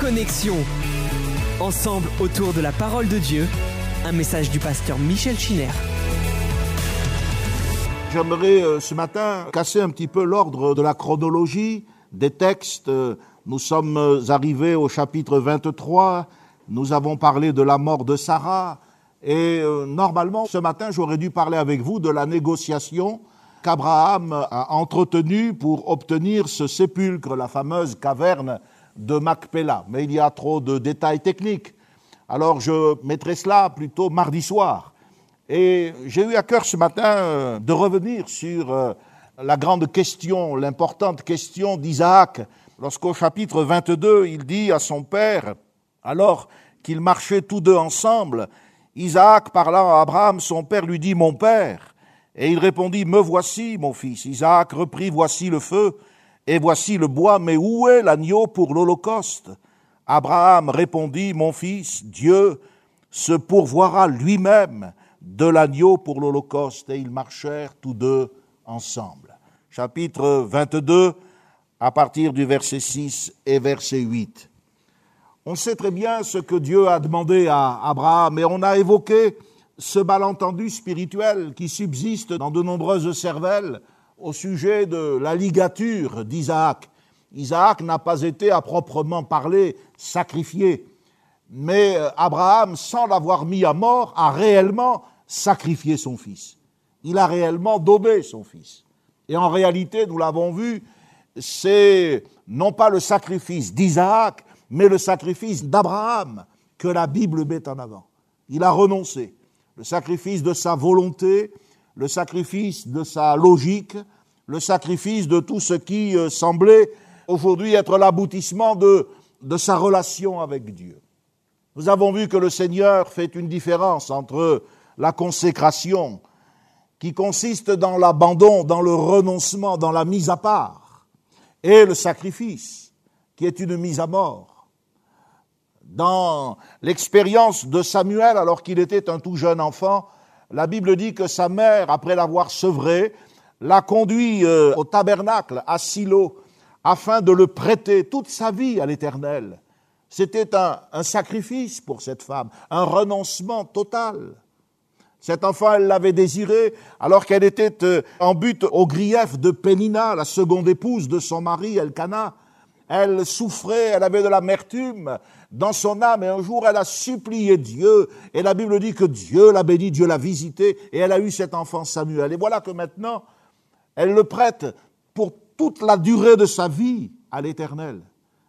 Connexion. Ensemble autour de la parole de Dieu, un message du pasteur Michel Chiner. J'aimerais euh, ce matin casser un petit peu l'ordre de la chronologie des textes. Nous sommes euh, arrivés au chapitre 23, nous avons parlé de la mort de Sarah, et euh, normalement ce matin j'aurais dû parler avec vous de la négociation qu'Abraham a entretenue pour obtenir ce sépulcre, la fameuse caverne de Macpéla. Mais il y a trop de détails techniques. Alors je mettrai cela plutôt mardi soir. Et j'ai eu à cœur ce matin euh, de revenir sur euh, la grande question, l'importante question d'Isaac, lorsqu'au chapitre 22, il dit à son père, alors qu'ils marchaient tous deux ensemble, Isaac parlant à Abraham, son père lui dit, Mon père. Et il répondit, Me voici, mon fils. Isaac reprit, Voici le feu, et voici le bois, mais où est l'agneau pour l'Holocauste? Abraham répondit, Mon fils, Dieu se pourvoira lui-même de l'agneau pour l'Holocauste. Et ils marchèrent tous deux ensemble. Chapitre 22, à partir du verset 6 et verset 8. On sait très bien ce que Dieu a demandé à Abraham et on a évoqué ce malentendu spirituel qui subsiste dans de nombreuses cervelles au sujet de la ligature d'Isaac. Isaac n'a pas été à proprement parler sacrifié, mais euh, Abraham, sans l'avoir mis à mort, a réellement sacrifié son fils. Il a réellement donné son fils. Et en réalité, nous l'avons vu, c'est non pas le sacrifice d'Isaac, mais le sacrifice d'Abraham que la Bible met en avant. Il a renoncé. Le sacrifice de sa volonté, le sacrifice de sa logique, le sacrifice de tout ce qui euh, semblait aujourd'hui être l'aboutissement de, de sa relation avec Dieu. Nous avons vu que le Seigneur fait une différence entre la consécration, qui consiste dans l'abandon, dans le renoncement, dans la mise à part, et le sacrifice, qui est une mise à mort. Dans l'expérience de Samuel, alors qu'il était un tout jeune enfant, la Bible dit que sa mère, après l'avoir sevré, l'a conduit euh, au tabernacle à Silo afin de le prêter toute sa vie à l'Éternel. C'était un, sacrifice pour cette femme, un renoncement total. Cet enfant, elle l'avait désiré alors qu'elle était euh, en but au grief de Pénina, la seconde épouse de son mari Elkana. Elle souffrait, elle avait de l'amertume dans son âme et un jour elle a supplié Dieu et la Bible dit que Dieu l'a béni, Dieu l'a visité et elle a eu cet enfant Samuel. Et voilà que maintenant, elle le prête pour toute la durée de sa vie à l'Éternel.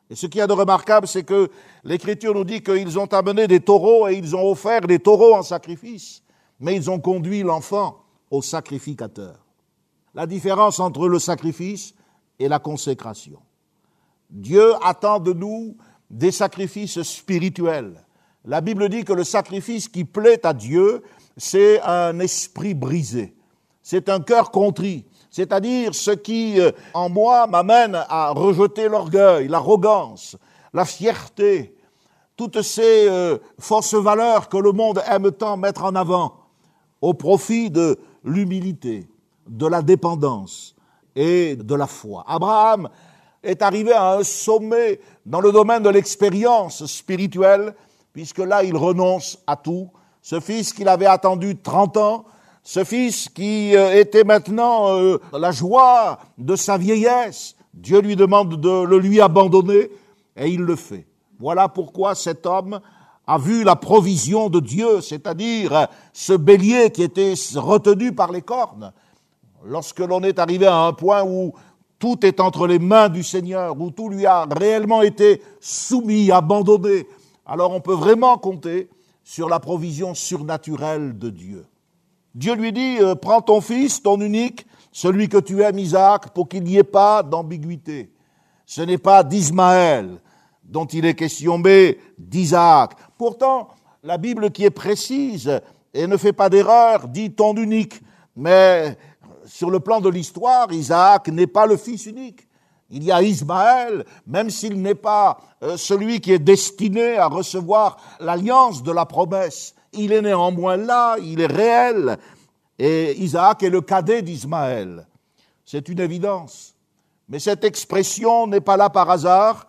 Et ce qui y a de remarquable, c'est que l'Écriture nous dit qu'ils ont amené des taureaux et ils ont offert des taureaux en sacrifice, mais ils ont conduit l'enfant au sacrificateur. La différence entre le sacrifice et la consécration. Dieu attend de nous des sacrifices spirituels. La Bible dit que le sacrifice qui plaît à Dieu, c'est un esprit brisé, c'est un cœur contrit, c'est-à-dire ce qui, euh, en moi, m'amène à rejeter l'orgueil, l'arrogance, la fierté, toutes ces euh, fausses valeurs que le monde aime tant mettre en avant, au profit de l'humilité, de la dépendance et de la foi. Abraham est arrivé à un sommet dans le domaine de l'expérience spirituelle, puisque là, il renonce à tout. Ce fils qu'il avait attendu 30 ans, ce fils qui euh, était maintenant euh, la joie de sa vieillesse, Dieu lui demande de le lui abandonner, et il le fait. Voilà pourquoi cet homme a vu la provision de Dieu, c'est-à-dire ce bélier qui était retenu par les cornes. Lorsque l'on est arrivé à un point où tout est entre les mains du Seigneur, où tout lui a réellement été soumis, abandonné, alors on peut vraiment compter sur la provision surnaturelle de Dieu. Dieu lui dit, euh, prends ton fils, ton unique, celui que tu aimes, Isaac, pour qu'il n'y ait pas d'ambiguïté. Ce n'est pas d'Ismaël dont il est question, mais d'Isaac. Pourtant, la Bible qui est précise et ne fait pas d'erreur dit ton unique. Mais sur le plan de l'histoire, Isaac n'est pas le fils unique. Il y a Ismaël, même s'il n'est pas euh, celui qui est destiné à recevoir l'alliance de la promesse. Il est néanmoins là, il est réel. Et Isaac est le cadet d'Ismaël. C'est une évidence. Mais cette expression n'est pas là par hasard.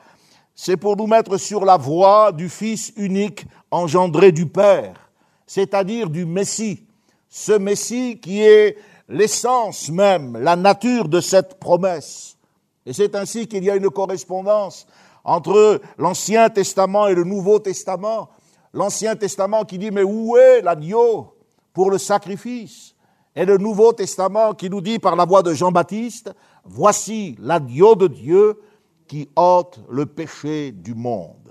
c'est pour nous mettre sur la voie du Fils unique engendré du Père, c'est-à-dire du Messie, ce Messie qui est l'essence même, la nature de cette promesse. Et c'est ainsi qu'il y a une correspondance entre l'Ancien Testament et le Nouveau Testament. L'Ancien Testament qui dit mais où est l'agneau pour le sacrifice? Et le Nouveau Testament qui nous dit par la voix de Jean-Baptiste, voici l'agneau de Dieu qui ôte le péché du monde.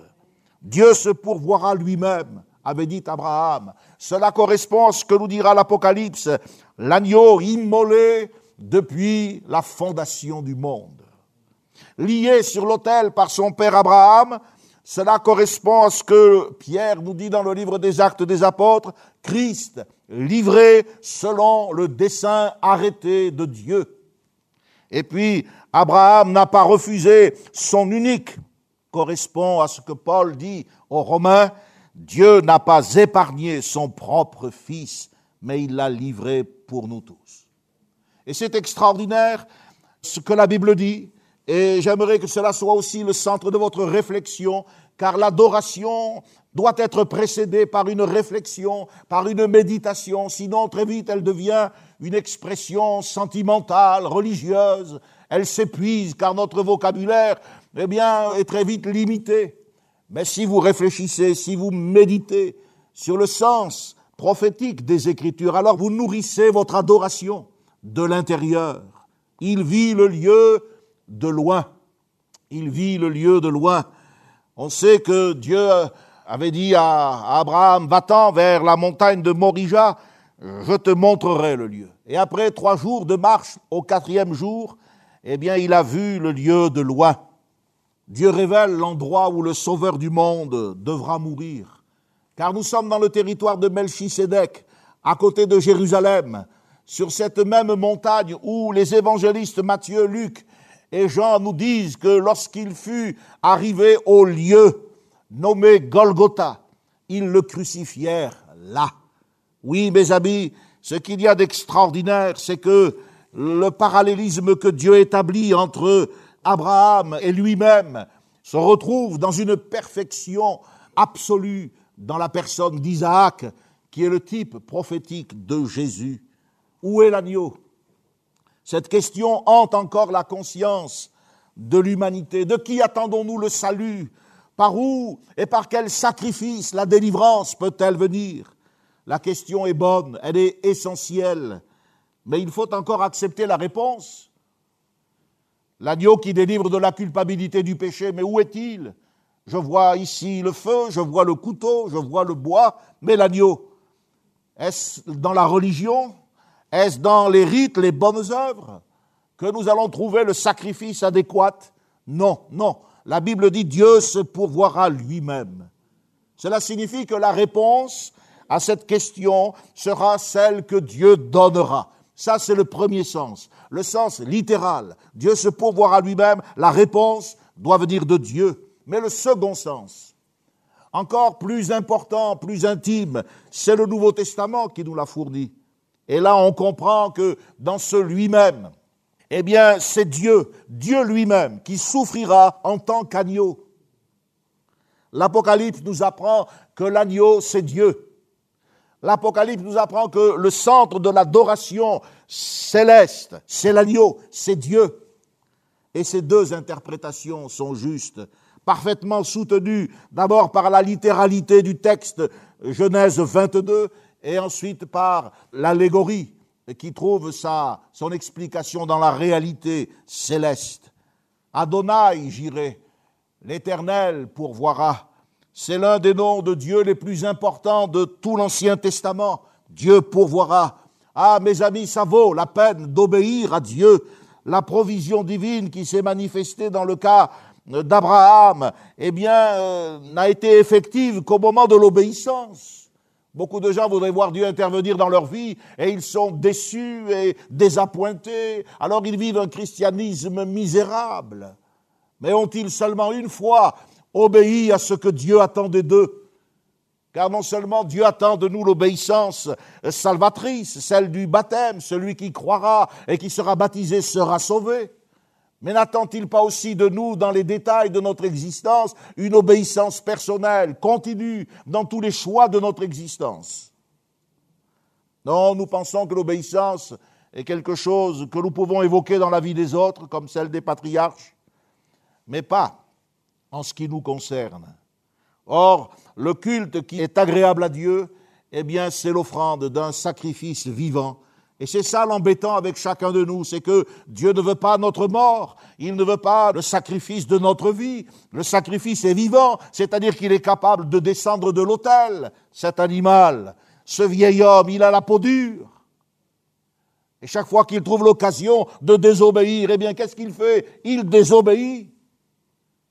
Dieu se pourvoira lui-même, avait dit Abraham. Cela correspond à ce que nous dira l'Apocalypse, l'agneau immolé depuis la fondation du monde. Lié sur l'autel par son père Abraham, cela correspond à ce que Pierre nous dit dans le livre des actes des apôtres, Christ livré selon le dessein arrêté de Dieu. Et puis, Abraham n'a pas refusé son unique, correspond à ce que Paul dit aux Romains, Dieu n'a pas épargné son propre Fils, mais il l'a livré pour nous tous. Et c'est extraordinaire ce que la Bible dit, et j'aimerais que cela soit aussi le centre de votre réflexion, car l'adoration doit être précédée par une réflexion, par une méditation, sinon très vite elle devient une expression sentimentale, religieuse, elle s'épuise car notre vocabulaire, eh bien, est très vite limité. Mais si vous réfléchissez, si vous méditez sur le sens prophétique des Écritures, alors vous nourrissez votre adoration de l'intérieur. Il vit le lieu de loin. Il vit le lieu de loin. On sait que Dieu avait dit à Abraham, va-t'en vers la montagne de Morija, je te montrerai le lieu. Et après trois jours de marche, au quatrième jour, eh bien, il a vu le lieu de loin. Dieu révèle l'endroit où le Sauveur du monde devra mourir. Car nous sommes dans le territoire de Melchisédek, à côté de Jérusalem, sur cette même montagne où les évangélistes Matthieu, Luc et Jean nous disent que lorsqu'il fut arrivé au lieu nommé Golgotha, ils le crucifièrent là. Oui, mes amis, ce qu'il y a d'extraordinaire, c'est que le parallélisme que Dieu établit entre Abraham et lui-même se retrouve dans une perfection absolue dans la personne d'Isaac, qui est le type prophétique de Jésus. Où est l'agneau? Cette question hante encore la conscience de l'humanité. De qui attendons-nous le salut? Par où et par quel sacrifice la délivrance peut-elle venir? La question est bonne, elle est essentielle. Mais il faut encore accepter la réponse. L'agneau qui délivre de la culpabilité du péché, mais où est-il? Je vois ici le feu, je vois le couteau, je vois le bois, mais l'agneau, est-ce dans la religion? Est-ce dans les rites, les bonnes œuvres? Que nous allons trouver le sacrifice adéquat? Non, non. La Bible dit Dieu se pourvoira lui-même. Cela signifie que la réponse à cette question sera celle que Dieu donnera. Ça, c'est le premier sens. Le sens littéral. Dieu se pourvoira lui-même. La réponse doit venir de Dieu. Mais le second sens, encore plus important, plus intime, c'est le Nouveau Testament qui nous l'a fourni. Et là, on comprend que dans ce lui-même, eh bien, c'est Dieu, Dieu lui-même, qui souffrira en tant qu'agneau. L'Apocalypse nous apprend que l'agneau, c'est Dieu l'Apocalypse nous apprend que le centre de l'adoration céleste, c'est l'agneau, c'est Dieu. Et ces deux interprétations sont justes, parfaitement soutenues d'abord par la littéralité du texte Genèse 22 et ensuite par l'allégorie qui trouve sa, son explication dans la réalité céleste. Adonai, j'irai, l'Éternel pourvoira c'est l'un des noms de Dieu les plus importants de tout l'Ancien Testament. Dieu pourvoira. Ah, mes amis, ça vaut la peine d'obéir à Dieu. La provision divine qui s'est manifestée dans le cas d'Abraham, eh bien, euh, n'a été effective qu'au moment de l'obéissance. Beaucoup de gens voudraient voir Dieu intervenir dans leur vie et ils sont déçus et désappointés. Alors ils vivent un christianisme misérable. Mais ont-ils seulement une fois obéis à ce que Dieu attendait d'eux. Car non seulement Dieu attend de nous l'obéissance salvatrice, celle du baptême, celui qui croira et qui sera baptisé sera sauvé, Mais n'attend-il pas aussi de nous, dans les détails de notre existence, une obéissance personnelle, continue, dans tous les choix de notre existence? Non, nous pensons que l'obéissance est quelque chose que nous pouvons évoquer dans la vie des autres, comme celle des patriarches, mais pas en ce qui nous concerne. Or, le culte qui est agréable à Dieu, eh bien, c'est l'offrande d'un sacrifice vivant et c'est ça l'embêtant avec chacun de nous, c'est que Dieu ne veut pas notre mort, il ne veut pas le sacrifice de notre vie. Le sacrifice est vivant, c'est-à-dire qu'il est capable de descendre de l'autel, cet animal. Ce vieil homme, il a la peau dure. Et chaque fois qu'il trouve l'occasion de désobéir, eh bien, qu'est-ce qu'il fait? Il désobéit.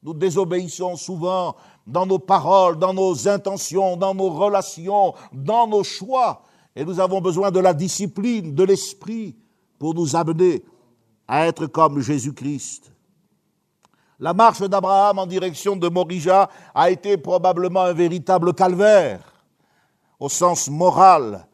Nous désobéissons souvent dans nos paroles, dans nos intentions, dans nos relations, dans nos choix. Et nous avons besoin de la discipline, de l'esprit, pour nous amener à être comme Jésus-Christ. La marche d'Abraham en direction de Morija a été probablement un véritable calvaire, au sens moral.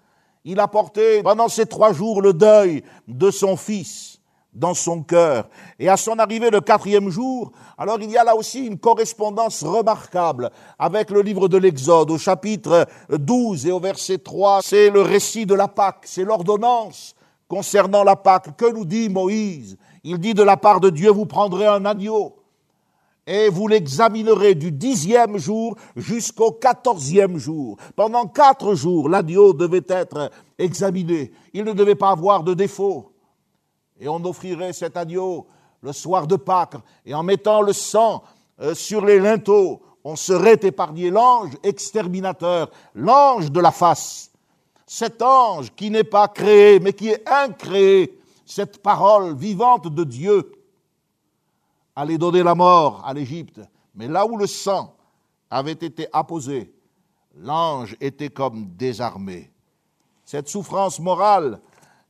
Il a porté pendant ces trois jours le deuil de son fils dans son cœur. Et à son arrivée le quatrième jour, alors il y a là aussi une correspondance remarquable avec le livre de l'Exode au chapitre 12 et au verset 3. C'est le récit de la Pâque, c'est l'ordonnance concernant la Pâque. Que nous dit Moïse? Il dit de la part de Dieu, vous prendrez un agneau et vous l'examinerez du dixième jour jusqu'au quatorzième jour. Pendant quatre jours, l'agneau devait être examiné. Il ne devait pas avoir de défaut et on offrirait cet agneau le soir de Pâques, et en mettant le sang euh, sur les linteaux, on serait épargné l'ange exterminateur, l'ange de la face. Cet ange qui n'est pas créé, mais qui est incréé, cette parole vivante de Dieu, allait donner la mort à l'Égypte. Mais là où le sang avait été apposé, l'ange était comme désarmé. Cette souffrance morale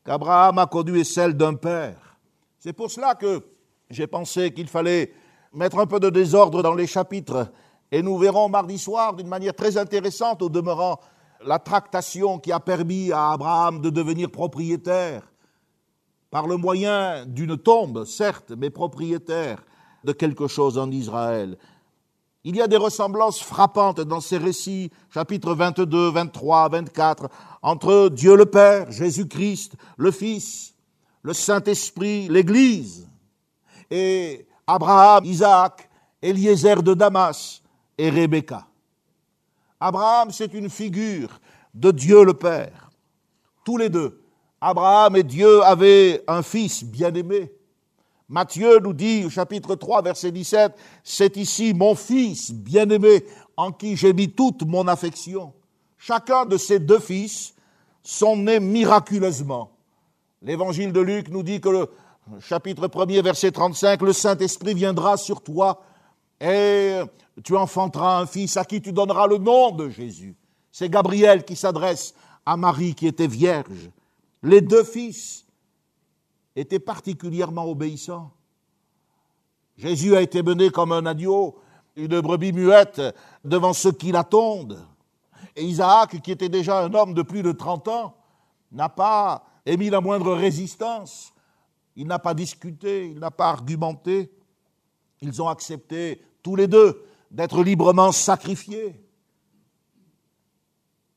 qu'Abraham a connue est celle d'un père. C'est pour cela que j'ai pensé qu'il fallait mettre un peu de désordre dans les chapitres. Et nous verrons mardi soir, d'une manière très intéressante, au demeurant, la tractation qui a permis à Abraham de devenir propriétaire, par le moyen d'une tombe, certes, mais propriétaire de quelque chose en Israël. Il y a des ressemblances frappantes dans ces récits, chapitres 22, 23, 24, entre Dieu le Père, Jésus-Christ, le Fils, le Saint-Esprit, l'Église, et Abraham, Isaac, Eliezer de Damas et Rebecca. Abraham, c'est une figure de Dieu le Père. Tous les deux, Abraham et Dieu avaient un fils bien-aimé. Matthieu nous dit au chapitre 3, verset 17, C'est ici mon fils bien-aimé en qui j'ai mis toute mon affection. Chacun de ces deux fils sont nés miraculeusement. L'évangile de Luc nous dit que le chapitre 1er, verset 35, le Saint-Esprit viendra sur toi et tu enfanteras un fils à qui tu donneras le nom de Jésus. C'est Gabriel qui s'adresse à Marie qui était vierge. Les deux fils étaient particulièrement obéissants. Jésus a été mené comme un agneau, une brebis muette devant ceux qui l'attendent. Et Isaac, qui était déjà un homme de plus de 30 ans, n'a pas émis la moindre résistance. Il n'a pas discuté, il n'a pas argumenté. Ils ont accepté tous les deux d'être librement sacrifiés.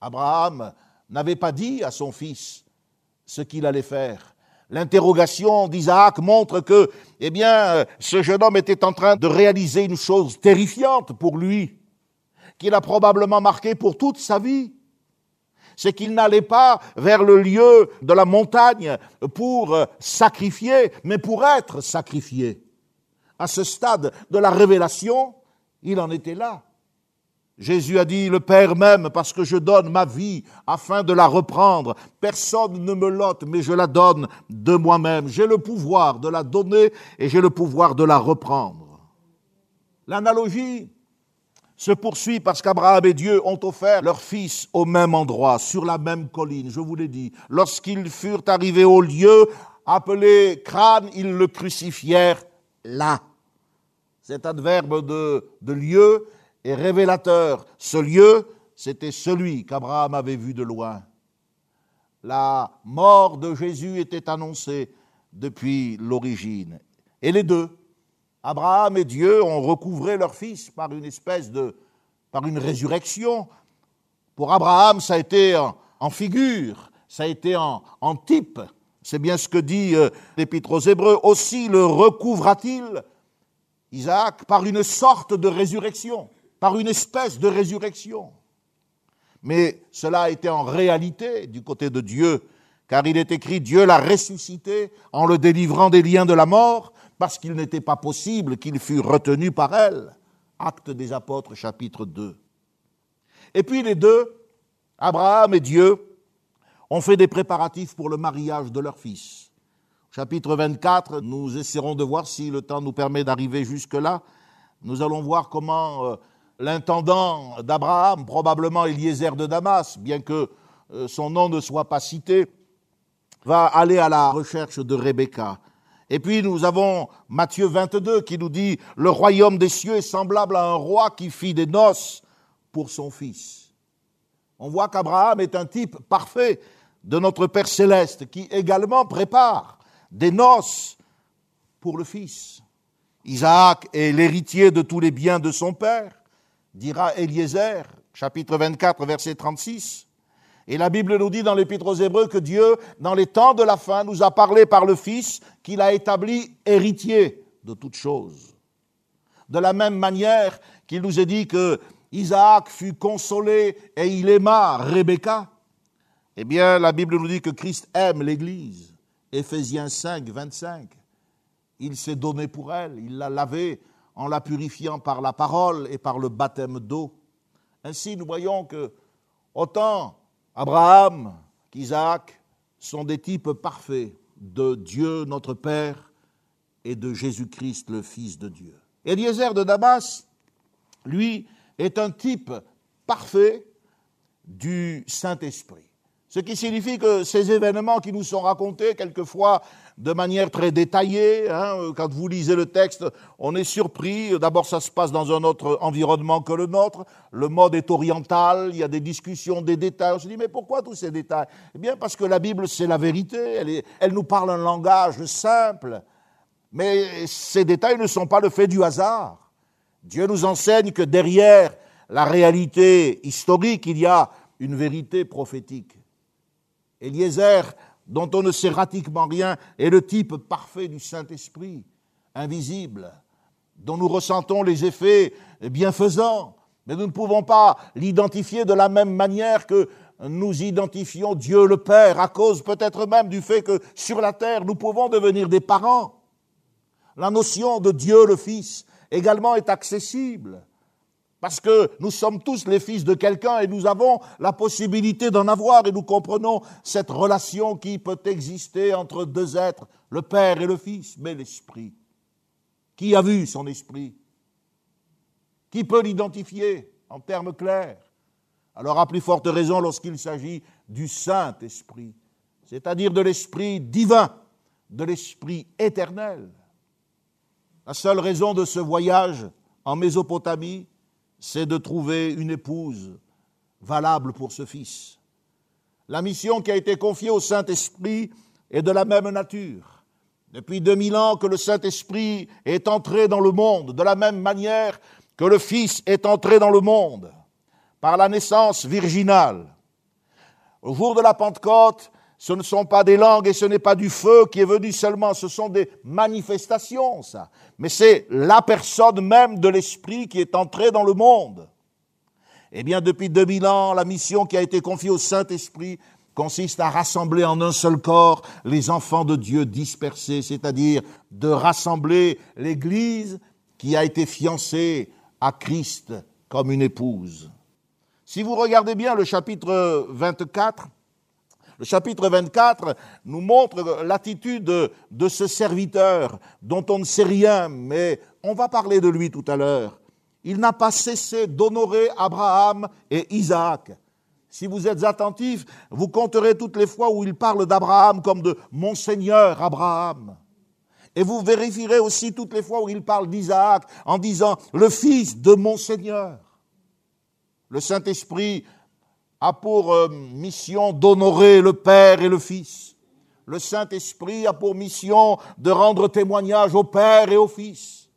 Abraham n'avait pas dit à son fils ce qu'il allait faire. L'interrogation d'Isaac montre que, eh bien, ce jeune homme était en train de réaliser une chose terrifiante pour lui qu'il a probablement marqué pour toute sa vie. C'est qu'il n'allait pas vers le lieu de la montagne pour sacrifier, mais pour être sacrifié. À ce stade de la révélation, il en était là. Jésus a dit, le Père m'aime parce que je donne ma vie afin de la reprendre. Personne ne me l'ôte, mais je la donne de moi-même. J'ai le pouvoir de la donner et j'ai le pouvoir de la reprendre. L'analogie se poursuit parce qu'Abraham et Dieu ont offert leur fils au même endroit, sur la même colline, je vous l'ai dit. Lorsqu'ils furent arrivés au lieu appelé crâne, ils le crucifièrent là. Cet adverbe de lieu est révélateur. Ce lieu, c'était celui qu'Abraham avait vu de loin. La mort de Jésus était annoncée depuis l'origine. Et les deux, Abraham et Dieu ont recouvré leur fils par une espèce de, par une résurrection. Pour Abraham, ça a été en, figure, ça a été en, en type. C'est bien ce que dit euh, l'Épître aux Hébreux. Aussi le recouvra-t-il, Isaac, par une sorte de résurrection, par une espèce de résurrection. Mais cela a été en réalité du côté de Dieu, car il est écrit Dieu l'a ressuscité en le délivrant des liens de la mort, parce qu'il n'était pas possible qu'il fût retenu par elle. Acte des apôtres, chapitre 2. Et puis les deux, Abraham et Dieu, ont fait des préparatifs pour le mariage de leur fils. Chapitre 24, nous essaierons de voir si le temps nous permet d'arriver jusque-là. Nous allons voir comment euh, l'intendant d'Abraham, probablement Eliezer de Damas, bien que euh, son nom ne soit pas cité, va aller à la recherche de Rebecca. Et puis nous avons Matthieu 22 qui nous dit, le royaume des cieux est semblable à un roi qui fit des noces pour son fils. On voit qu'Abraham est un type parfait de notre Père céleste qui également prépare des noces pour le fils. Isaac est l'héritier de tous les biens de son père, dira Eliezer, chapitre 24, verset 36. Et la Bible nous dit dans l'Épître aux Hébreux que Dieu, dans les temps de la fin, nous a parlé par le Fils qu'il a établi héritier de toutes choses. De la même manière qu'il nous est dit que Isaac fut consolé et il aima Rebecca, eh bien, la Bible nous dit que Christ aime l'Église. Éphésiens 5, 25. Il s'est donné pour elle, il l'a lavée en la purifiant par la parole et par le baptême d'eau. Ainsi, nous voyons que autant Abraham qu'Isaac sont des types parfaits de Dieu notre Père et de Jésus-Christ le Fils de Dieu. Eliezer de Damas, lui, est un type parfait du Saint-Esprit. Ce qui signifie que ces événements qui nous sont racontés quelquefois de manière très détaillée. Hein. Quand vous lisez le texte, on est surpris. D'abord, ça se passe dans un autre environnement que le nôtre. Le mode est oriental. Il y a des discussions, des détails. On se dit, mais pourquoi tous ces détails? Eh bien, parce que la Bible, c'est la vérité. Elle, elle nous parle un langage simple. Mais ces détails ne sont pas le fait du hasard. Dieu nous enseigne que derrière la réalité historique, il y a une vérité prophétique. Eliezer dont on ne sait pratiquement rien, est le type parfait du Saint-Esprit, invisible, dont nous ressentons les effets bienfaisants, mais nous ne pouvons pas l'identifier de la même manière que nous identifions Dieu le Père, à cause peut-être même du fait que sur la terre, nous pouvons devenir des parents. La notion de Dieu le Fils également est accessible. Parce que nous sommes tous les fils de quelqu'un et nous avons la possibilité d'en avoir et nous comprenons cette relation qui peut exister entre deux êtres, le Père et le Fils, mais l'Esprit. Qui a vu son Esprit Qui peut l'identifier en termes clairs Alors à plus forte raison lorsqu'il s'agit du Saint-Esprit, c'est-à-dire de l'Esprit divin, de l'Esprit éternel. La seule raison de ce voyage en Mésopotamie, c'est de trouver une épouse valable pour ce fils. La mission qui a été confiée au Saint-Esprit est de la même nature. Depuis 2000 ans que le Saint-Esprit est entré dans le monde, de la même manière que le Fils est entré dans le monde, par la naissance virginale. Au jour de la Pentecôte, ce ne sont pas des langues et ce n'est pas du feu qui est venu seulement, ce sont des manifestations, ça. Mais c'est la personne même de l'Esprit qui est entrée dans le monde. Eh bien, depuis 2000 ans, la mission qui a été confiée au Saint-Esprit consiste à rassembler en un seul corps les enfants de Dieu dispersés, c'est-à-dire de rassembler l'Église qui a été fiancée à Christ comme une épouse. Si vous regardez bien le chapitre 24, le chapitre 24 nous montre l'attitude de ce serviteur dont on ne sait rien, mais on va parler de lui tout à l'heure. Il n'a pas cessé d'honorer Abraham et Isaac. Si vous êtes attentifs, vous compterez toutes les fois où il parle d'Abraham comme de Monseigneur Abraham. Et vous vérifierez aussi toutes les fois où il parle d'Isaac en disant le fils de Monseigneur. Le Saint-Esprit a pour euh, mission d'honorer le Père et le Fils. Le Saint-Esprit a pour mission de rendre témoignage au Père et au Fils.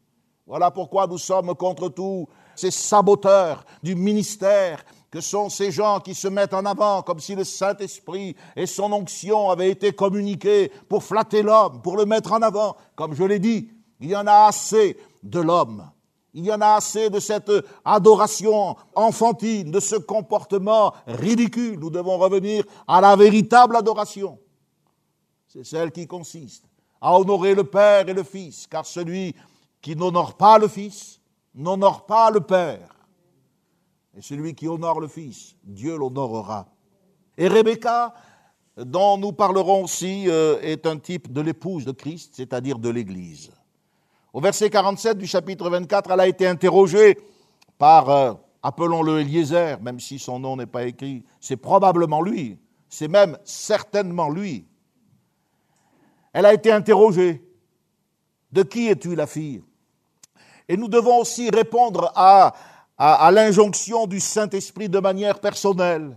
Voilà pourquoi nous sommes contre tous ces saboteurs du ministère que sont ces gens qui se mettent en avant comme si le Saint-Esprit et son onction avaient été communiqués pour flatter l'homme, pour le mettre en avant. Comme je l'ai dit, il y en a assez de l'homme. Il y en a assez de cette adoration enfantine, de ce comportement ridicule. Nous devons revenir à la véritable adoration. C'est celle qui consiste à honorer le Père et le Fils, car celui qui n'honore pas le Fils n'honore pas le Père. Et celui qui honore le Fils, Dieu l'honorera. Et Rebecca, dont nous parlerons aussi, euh, est un type de l'épouse de Christ, c'est-à-dire de l'Église. Au verset 47 du chapitre 24, elle a été interrogée par, euh, appelons-le Eliezer, même si son nom n'est pas écrit, c'est probablement lui, c'est même certainement lui. Elle a été interrogée, de qui es-tu la fille? Et nous devons aussi répondre à l'injonction du Saint-Esprit de manière personnelle.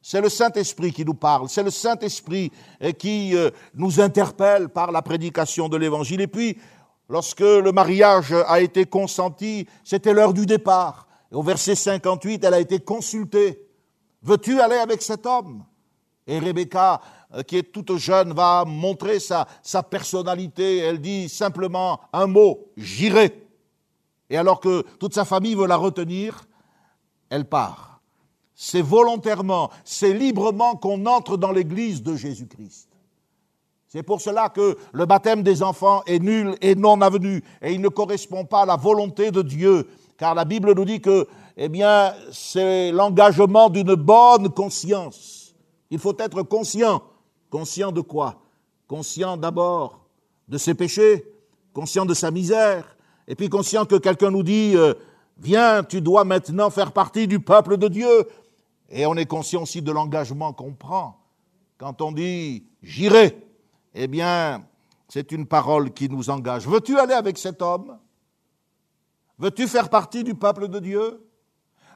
C'est le Saint-Esprit qui nous parle, c'est le Saint-Esprit eh, qui euh, nous interpelle par la prédication de l'Évangile. Lorsque le mariage a été consenti, c'était l'heure du départ. Au verset 58, elle a été consultée. Veux-tu aller avec cet homme? Et Rebecca, euh, qui est toute jeune, va montrer sa personnalité. Elle dit simplement un mot, j'irai. Et alors que toute sa famille veut la retenir, elle part. C'est volontairement, c'est librement qu'on entre dans l'église de Jésus-Christ. C'est pour cela que le baptême des enfants est nul et non avenu, et il ne correspond pas à la volonté de Dieu, car la Bible nous dit que, eh bien, c'est l'engagement d'une bonne conscience. Il faut être conscient. Conscient de quoi? Conscient d'abord de ses péchés, conscient de sa misère, et puis conscient que quelqu'un nous dit, euh, viens, tu dois maintenant faire partie du peuple de Dieu. Et on est conscient aussi de l'engagement qu'on prend. Quand on dit, j'irai, eh bien, c'est une parole qui nous engage. Veux-tu aller avec cet homme? Veux-tu faire partie du peuple de Dieu?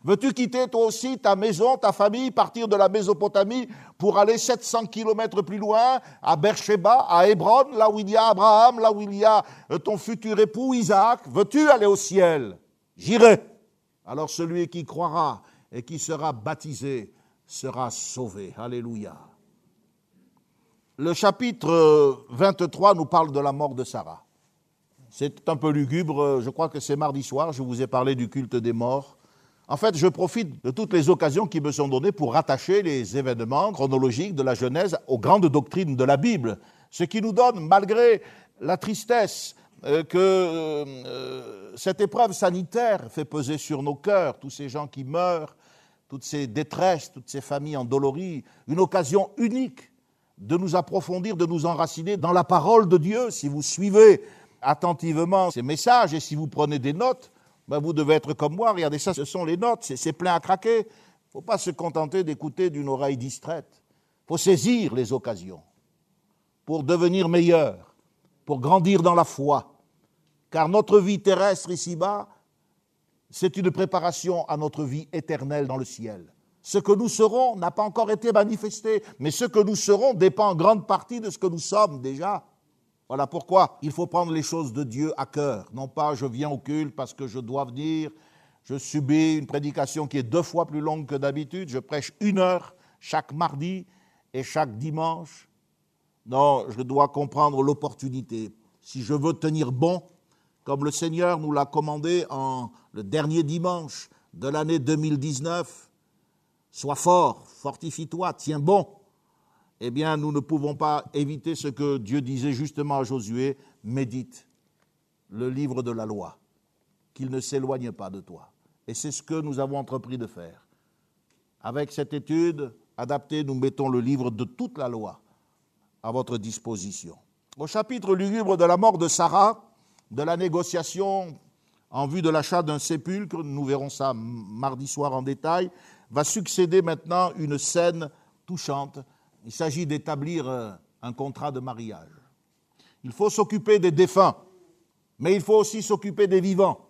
Veux-tu quitter toi aussi ta maison, ta famille, partir de la Mésopotamie pour aller 700 kilomètres plus loin, à Beersheba, à Hébron, là où il y a Abraham, là où il y a euh, ton futur époux Isaac? Veux-tu aller au ciel? J'irai. Alors celui qui croira et qui sera baptisé sera sauvé. Alléluia. Le chapitre 23 nous parle de la mort de Sarah. C'est un peu lugubre, je crois que c'est mardi soir, je vous ai parlé du culte des morts. En fait, je profite de toutes les occasions qui me sont données pour rattacher les événements chronologiques de la Genèse aux grandes doctrines de la Bible, ce qui nous donne, malgré la tristesse euh, que euh, cette épreuve sanitaire fait peser sur nos cœurs, tous ces gens qui meurent, toutes ces détresses, toutes ces familles endolories, une occasion unique de nous approfondir, de nous enraciner dans la parole de Dieu. Si vous suivez attentivement ces messages et si vous prenez des notes, ben, vous devez être comme moi, regardez ça, ce sont les notes, c'est plein à craquer. Il ne faut pas se contenter d'écouter d'une oreille distraite. Il faut saisir les occasions pour devenir meilleur, pour grandir dans la foi. Car notre vie terrestre ici-bas, c'est une préparation à notre vie éternelle dans le ciel. Ce que nous serons n'a pas encore été manifesté, mais ce que nous serons dépend en grande partie de ce que nous sommes déjà. Voilà pourquoi il faut prendre les choses de Dieu à cœur. Non pas je viens au culte parce que je dois venir, je subis une prédication qui est deux fois plus longue que d'habitude, je prêche une heure chaque mardi et chaque dimanche. Non, je dois comprendre l'opportunité. Si je veux tenir bon, comme le Seigneur nous l'a commandé en le dernier dimanche de l'année 2019, sois fort, fortifie-toi, tiens bon eh bien, nous ne pouvons pas éviter ce que Dieu disait justement à Josué, médite le livre de la loi, qu'il ne s'éloigne pas de toi. Et c'est ce que nous avons entrepris de faire. Avec cette étude adaptée, nous mettons le livre de toute la loi à votre disposition. Au chapitre lugubre de la mort de Sarah, de la négociation en vue de l'achat d'un sépulcre, nous verrons ça mardi soir en détail, va succéder maintenant une scène touchante il s'agit d'établir euh, un contrat de mariage. Il faut s'occuper des défunts, mais il faut aussi s'occuper des vivants.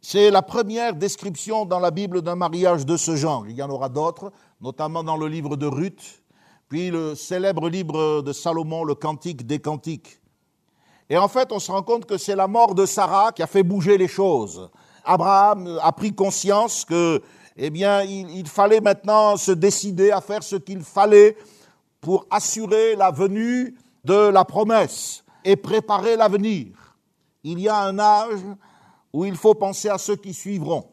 C'est la première description dans la Bible d'un mariage de ce genre. Il y en aura d'autres, notamment dans le livre de Ruth, puis le célèbre livre de Salomon, le Cantique des Cantiques. Et en fait, on se rend compte que c'est la mort de Sarah qui a fait bouger les choses. Abraham a pris conscience que, eh il fallait maintenant se décider à faire ce qu'il fallait pour assurer la venue de la promesse et préparer l'avenir. Il y a un âge où il faut penser à ceux qui suivront.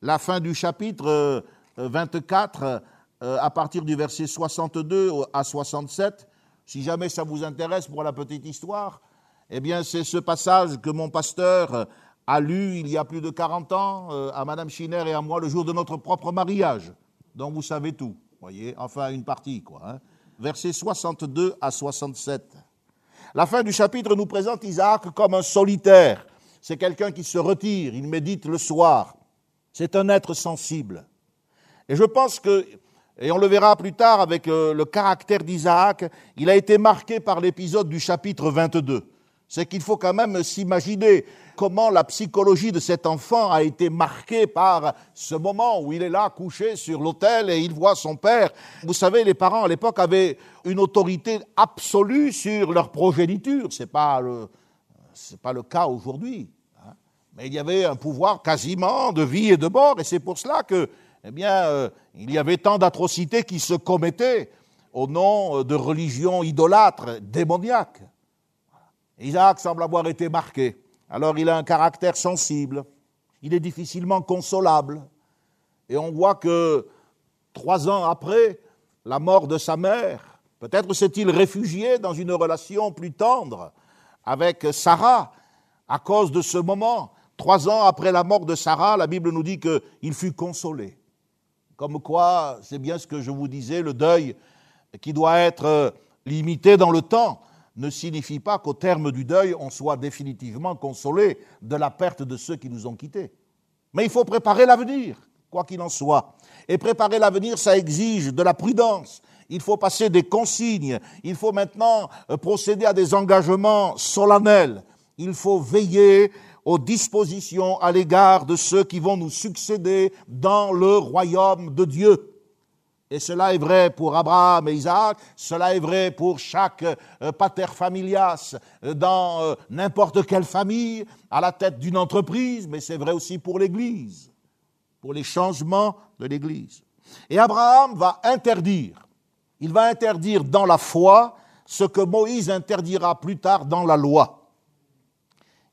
La fin du chapitre 24, euh, euh, à partir du verset 62 à 67, si jamais ça vous intéresse pour la petite histoire, eh bien c'est ce passage que mon pasteur a lu il y a plus de 40 ans euh, à Madame Schiner et à moi le jour de notre propre mariage, dont vous savez tout, voyez, enfin une partie quoi. Hein. Versets 62 à 67. La fin du chapitre nous présente Isaac comme un solitaire. C'est quelqu'un qui se retire, il médite le soir. C'est un être sensible. Et je pense que, et on le verra plus tard avec euh, le caractère d'Isaac, il a été marqué par l'épisode du chapitre 22. C'est qu'il faut quand même s'imaginer comment la psychologie de cet enfant a été marquée par ce moment où il est là couché sur l'autel et il voit son père. Vous savez, les parents à l'époque avaient une autorité absolue sur leur progéniture. C'est pas le, pas le cas aujourd'hui. Hein. Mais il y avait un pouvoir quasiment de vie et de mort, et c'est pour cela que, eh bien, euh, il y avait tant d'atrocités qui se commettaient au nom de religions idolâtres, démoniaques. Isaac semble avoir été marqué. Alors il a un caractère sensible, il est difficilement consolable. Et on voit que trois ans après la mort de sa mère, peut-être s'est-il réfugié dans une relation plus tendre avec Sarah à cause de ce moment. Trois ans après la mort de Sarah, la Bible nous dit qu'il fut consolé. Comme quoi, c'est bien ce que je vous disais, le deuil qui doit être limité dans le temps ne signifie pas qu'au terme du deuil, on soit définitivement consolé de la perte de ceux qui nous ont quittés. Mais il faut préparer l'avenir, quoi qu'il en soit. Et préparer l'avenir, ça exige de la prudence. Il faut passer des consignes. Il faut maintenant euh, procéder à des engagements solennels. Il faut veiller aux dispositions à l'égard de ceux qui vont nous succéder dans le royaume de Dieu. Et cela est vrai pour Abraham et Isaac, cela est vrai pour chaque euh, pater familias euh, dans euh, n'importe quelle famille, à la tête d'une entreprise, mais c'est vrai aussi pour l'Église, pour les changements de l'Église. Et Abraham va interdire, il va interdire dans la foi ce que Moïse interdira plus tard dans la loi.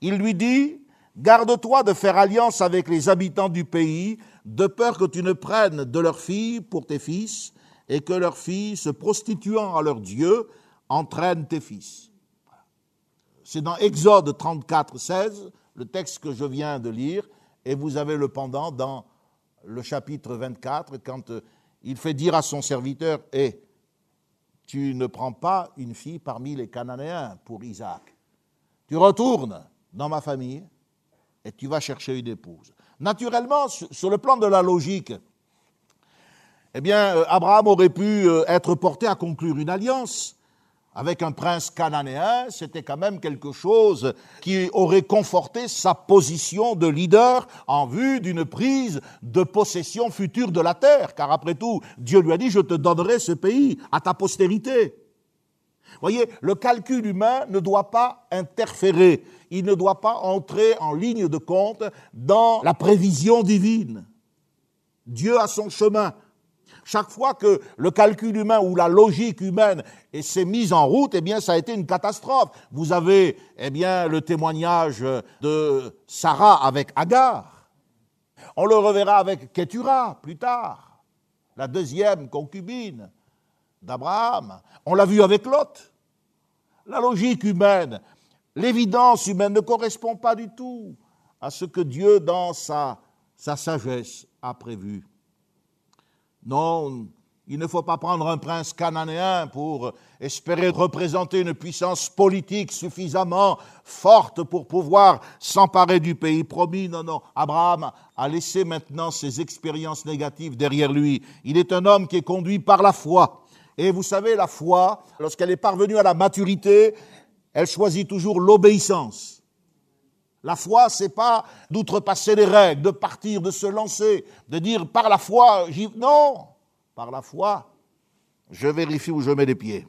Il lui dit, garde-toi de faire alliance avec les habitants du pays, de peur que tu ne prennes de leurs filles pour tes fils, et que leurs filles, se prostituant à leur Dieu, entraînent tes fils. C'est dans Exode 34, 16, le texte que je viens de lire, et vous avez le pendant dans le chapitre 24, quand euh, il fait dire à son serviteur, Eh, tu ne prends pas une fille parmi les Cananéens pour Isaac. Tu retournes dans ma famille et tu vas chercher une épouse. Naturellement, sur le plan de la logique, eh bien, euh, Abraham aurait pu euh, être porté à conclure une alliance avec un prince cananéen, c'était quand même quelque chose qui aurait conforté sa position de leader en vue d'une prise de possession future de la terre, car après tout, Dieu lui a dit, je te donnerai ce pays à ta postérité. Voyez, le calcul humain ne doit pas interférer il ne doit pas entrer en ligne de compte dans la prévision divine. Dieu a son chemin. Chaque fois que le calcul humain ou la logique humaine s'est mise en route, eh bien, ça a été une catastrophe. Vous avez, eh bien, le témoignage de Sarah avec Agar. On le reverra avec Ketura plus tard, la deuxième concubine d'Abraham. On l'a vu avec Lot. La logique humaine L'évidence humaine ne correspond pas du tout à ce que Dieu, dans sa, sa sagesse, a prévu. Non, il ne faut pas prendre un prince cananéen pour espérer représenter une puissance politique suffisamment forte pour pouvoir s'emparer du pays promis. Non, non. Abraham a laissé maintenant ses expériences négatives derrière lui. Il est un homme qui est conduit par la foi. Et vous savez, la foi, lorsqu'elle est parvenue à la maturité, elle choisit toujours l'obéissance. La foi, c'est pas d'outrepasser les règles, de partir, de se lancer, de dire par la foi, j'y... non, par la foi, je vérifie où je mets les pieds.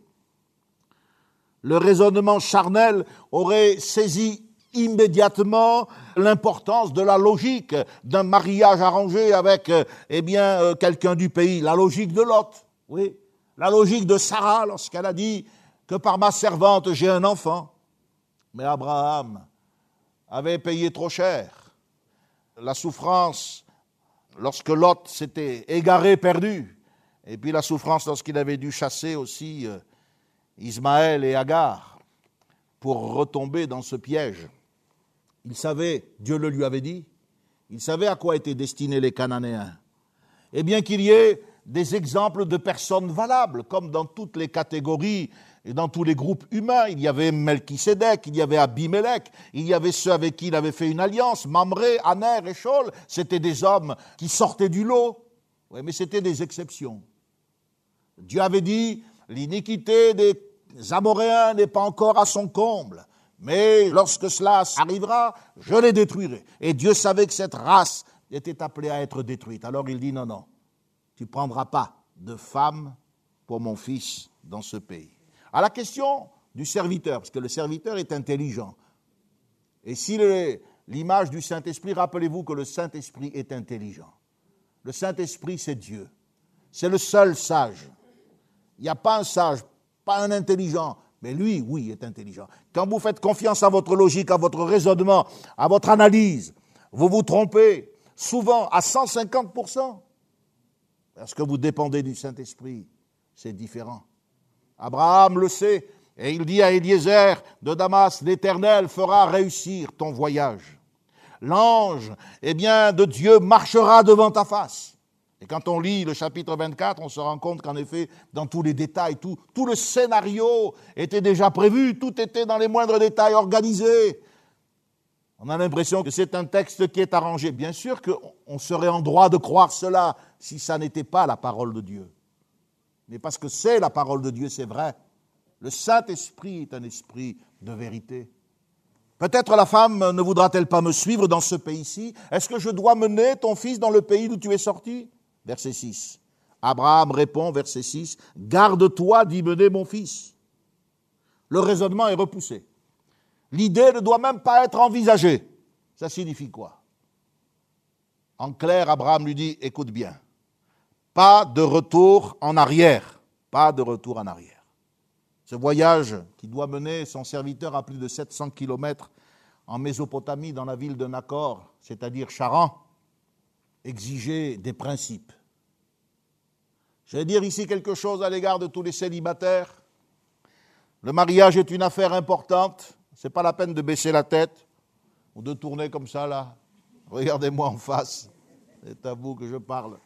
Le raisonnement charnel aurait saisi immédiatement l'importance de la logique d'un mariage arrangé avec euh, eh bien euh, quelqu'un du pays, la logique de Lot. Oui, la logique de Sarah lorsqu'elle a dit que par ma servante j'ai un enfant. Mais Abraham avait payé trop cher. La souffrance lorsque Lot s'était égaré, perdu, et puis la souffrance lorsqu'il avait dû chasser aussi euh, Ismaël et Agar pour retomber dans ce piège. Il savait, Dieu le lui avait dit, il savait à quoi étaient destinés les Cananéens. Et bien qu'il y ait des exemples de personnes valables, comme dans toutes les catégories et dans tous les groupes humains, il y avait Melchisedec, il y avait Abimelech, il y avait ceux avec qui il avait fait une alliance, Mamré, Aner et Shaul, c'était des hommes qui sortaient du lot, oui, mais c'était des exceptions. Dieu avait dit, l'iniquité des Amoréens n'est pas encore à son comble. Mais lorsque cela arrivera, je les détruirai. Et Dieu savait que cette race était appelée à être détruite. Alors il dit, non, non, tu ne prendras pas de femme pour mon fils dans ce pays. À la question du serviteur, parce que le serviteur est intelligent. Et si l'image du Saint-Esprit, rappelez-vous que le Saint-Esprit est intelligent. Le Saint-Esprit, c'est Dieu. C'est le seul sage. Il n'y a pas un sage, pas un intelligent, mais lui, oui, est intelligent. Quand vous faites confiance à votre logique, à votre raisonnement, à votre analyse, vous vous trompez souvent à 150%. Parce que vous dépendez du Saint-Esprit. C'est différent. Abraham le sait, et il dit à Eliezer de Damas, l'Éternel fera réussir ton voyage. L'ange, eh bien, de Dieu marchera devant ta face. Et quand on lit le chapitre 24, on se rend compte qu'en effet, dans tous les détails, tout, tout, le scénario était déjà prévu, tout était dans les moindres détails organisé. On a l'impression que c'est un texte qui est arrangé. Bien sûr qu'on serait en droit de croire cela si ça n'était pas la parole de Dieu. Mais parce que c'est la parole de Dieu, c'est vrai. Le Saint-Esprit est un esprit de vérité. Peut-être la femme ne voudra-t-elle pas me suivre dans ce pays-ci? Est-ce que je dois mener ton fils dans le pays d'où tu es sorti? Verset 6. Abraham répond, verset 6, Garde-toi d'y mener mon fils. Le raisonnement est repoussé. L'idée ne doit même pas être envisagée. Ça signifie quoi? En clair, Abraham lui dit, écoute bien, pas de retour en arrière, pas de retour en arrière. Ce voyage qui doit mener son serviteur à plus de 700 kilomètres en Mésopotamie, dans la ville de Nacor, c'est-à-dire Charan, exiger des principes. Je vais dire ici quelque chose à l'égard de tous les célibataires. Le mariage est une affaire importante. Ce n'est pas la peine de baisser la tête ou de tourner comme ça là. Regardez-moi en face. C'est à vous que je parle.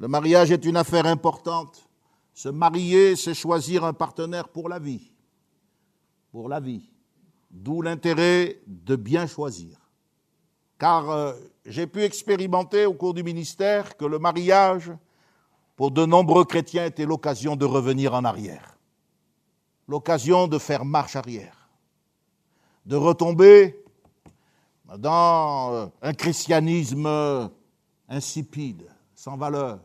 Le mariage est une affaire importante. Se marier, c'est choisir un partenaire pour la vie. Pour la vie. D'où l'intérêt de bien choisir car euh, j'ai pu expérimenter au cours du ministère que le mariage, pour de nombreux chrétiens, était l'occasion de revenir en arrière, l'occasion de faire marche arrière, de retomber dans euh, un christianisme insipide, sans valeur,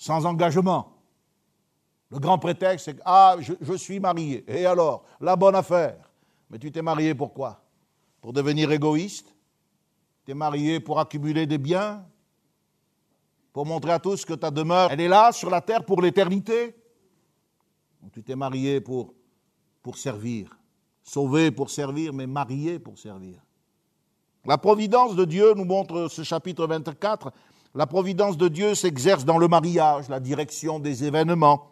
sans engagement. Le grand prétexte, c'est que, ah, je, suis marié. Et alors, la bonne affaire. Mais tu t'es marié pourquoi Pour devenir égoïste? Tu es marié pour accumuler des biens, pour montrer à tous que ta demeure, elle est là sur la terre pour l'éternité? Tu t'es marié pour, pour servir, sauvé pour servir, mais marié pour servir. La providence de Dieu, nous montre ce chapitre 24, la providence de Dieu s'exerce dans le mariage, la direction des événements,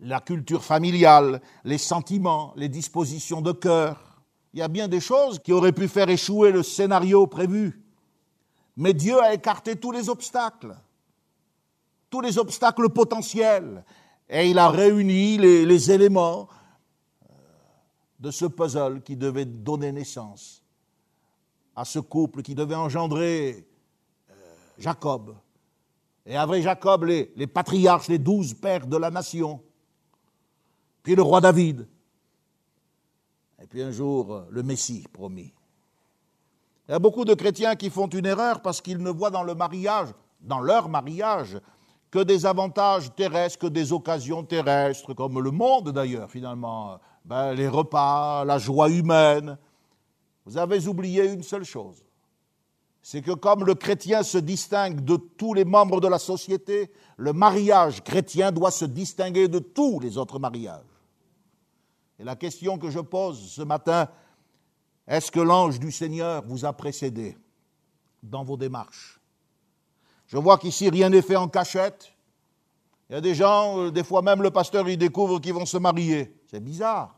la culture familiale, les sentiments, les dispositions de cœur. Il y a bien des choses qui auraient pu faire échouer le scénario prévu. Mais Dieu a écarté tous les obstacles, tous les obstacles potentiels, et il a réuni les, éléments euh, de ce puzzle qui devait donner naissance à ce couple qui devait engendrer Jacob. Et avec Jacob, les, patriarches, les douze pères de la nation. Puis le roi David. Et puis un jour, le Messie promis. Il y a beaucoup de chrétiens qui font une erreur parce qu'ils ne voient dans le mariage, dans leur mariage, que des avantages terrestres, que des occasions terrestres, comme le monde d'ailleurs finalement, ben, les repas, la joie humaine. Vous avez oublié une seule chose, c'est que comme le chrétien se distingue de tous les membres de la société, le mariage chrétien doit se distinguer de tous les autres mariages. Et la question que je pose ce matin, est-ce que l'ange du Seigneur vous a précédé dans vos démarches? Je vois qu'ici rien n'est fait en cachette. Il y a des gens, euh, des fois même le pasteur, il découvre qu'ils vont se marier. C'est bizarre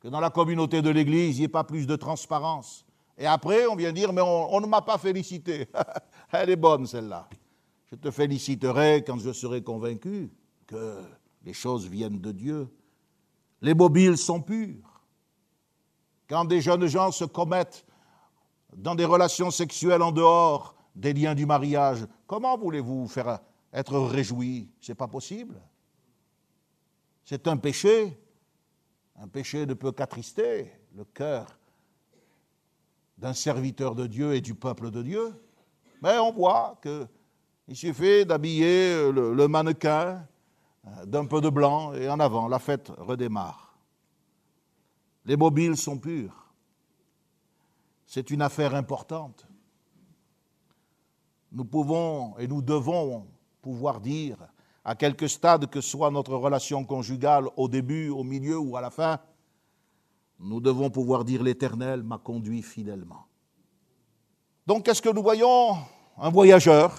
que dans la communauté de l'Église, il n'y ait pas plus de transparence. Et après, on vient dire, mais on, ne m'a pas félicité. Elle est bonne, celle-là. Je te féliciterai quand je serai convaincu que les choses viennent de Dieu. Les mobiles sont purs. Quand des jeunes gens se commettent dans des relations sexuelles en dehors des liens du mariage, comment voulez-vous faire être réjouis Ce n'est pas possible. C'est un péché. Un péché ne peut qu'attrister le cœur d'un serviteur de Dieu et du peuple de Dieu. Mais on voit qu'il suffit d'habiller le, mannequin euh, d'un peu de blanc et en avant, la fête redémarre. Les mobiles sont purs. C'est une affaire importante. Nous pouvons et nous devons pouvoir dire, à quelque stade que soit notre relation conjugale, au début, au milieu ou à la fin, nous devons pouvoir dire l'Éternel m'a conduit fidèlement. Donc, qu'est-ce que nous voyons Un voyageur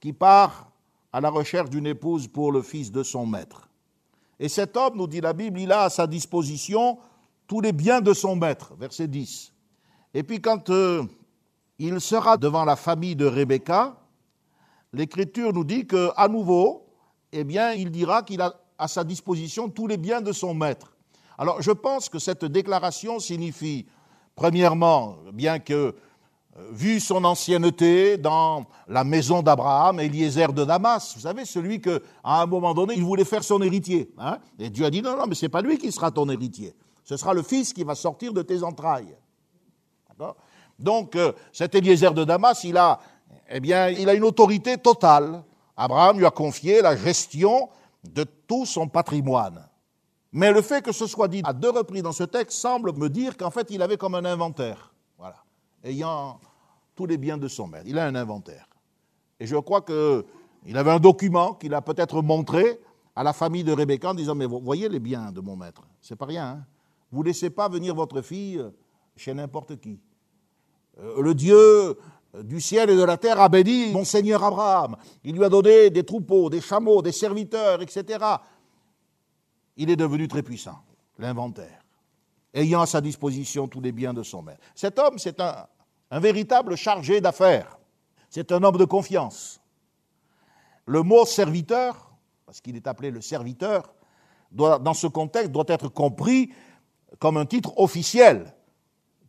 qui part à la recherche d'une épouse pour le fils de son maître? Et cet homme, nous dit la Bible, il a à sa disposition tous les biens de son maître, verset 10. Et puis quand euh, il sera devant la famille de Rebecca, l'Écriture nous dit qu'à nouveau, eh bien, il dira qu'il a à sa disposition tous les biens de son maître. Alors je pense que cette déclaration signifie, premièrement, bien que, euh, vu son ancienneté dans la maison d'Abraham, Eliezer de Damas, vous savez, celui que, à un moment donné, il voulait faire son héritier. Hein et Dieu a dit non, non, mais ce n'est pas lui qui sera ton héritier. Ce sera le fils qui va sortir de tes entrailles. Donc, euh, cet Eliezer de Damas, il a, eh bien, il a une autorité totale. Abraham lui a confié la gestion de tout son patrimoine. Mais le fait que ce soit dit à deux reprises dans ce texte semble me dire qu'en fait, il avait comme un inventaire, voilà, ayant tous les biens de son maître. Il a un inventaire. Et je crois qu'il avait un document qu'il a peut-être montré à la famille de Rebecca en disant Mais vous voyez les biens de mon maître, c'est pas rien. Hein vous ne laissez pas venir votre fille chez n'importe qui. Euh, le Dieu du ciel et de la terre a béni mon Seigneur Abraham. Il lui a donné des troupeaux, des chameaux, des serviteurs, etc il est devenu très puissant, l'inventaire, ayant à sa disposition tous les biens de son maître. Cet homme, c'est un, véritable chargé d'affaires. C'est un homme de confiance. Le mot serviteur, parce qu'il est appelé le serviteur, dans ce contexte, doit être compris comme un titre officiel,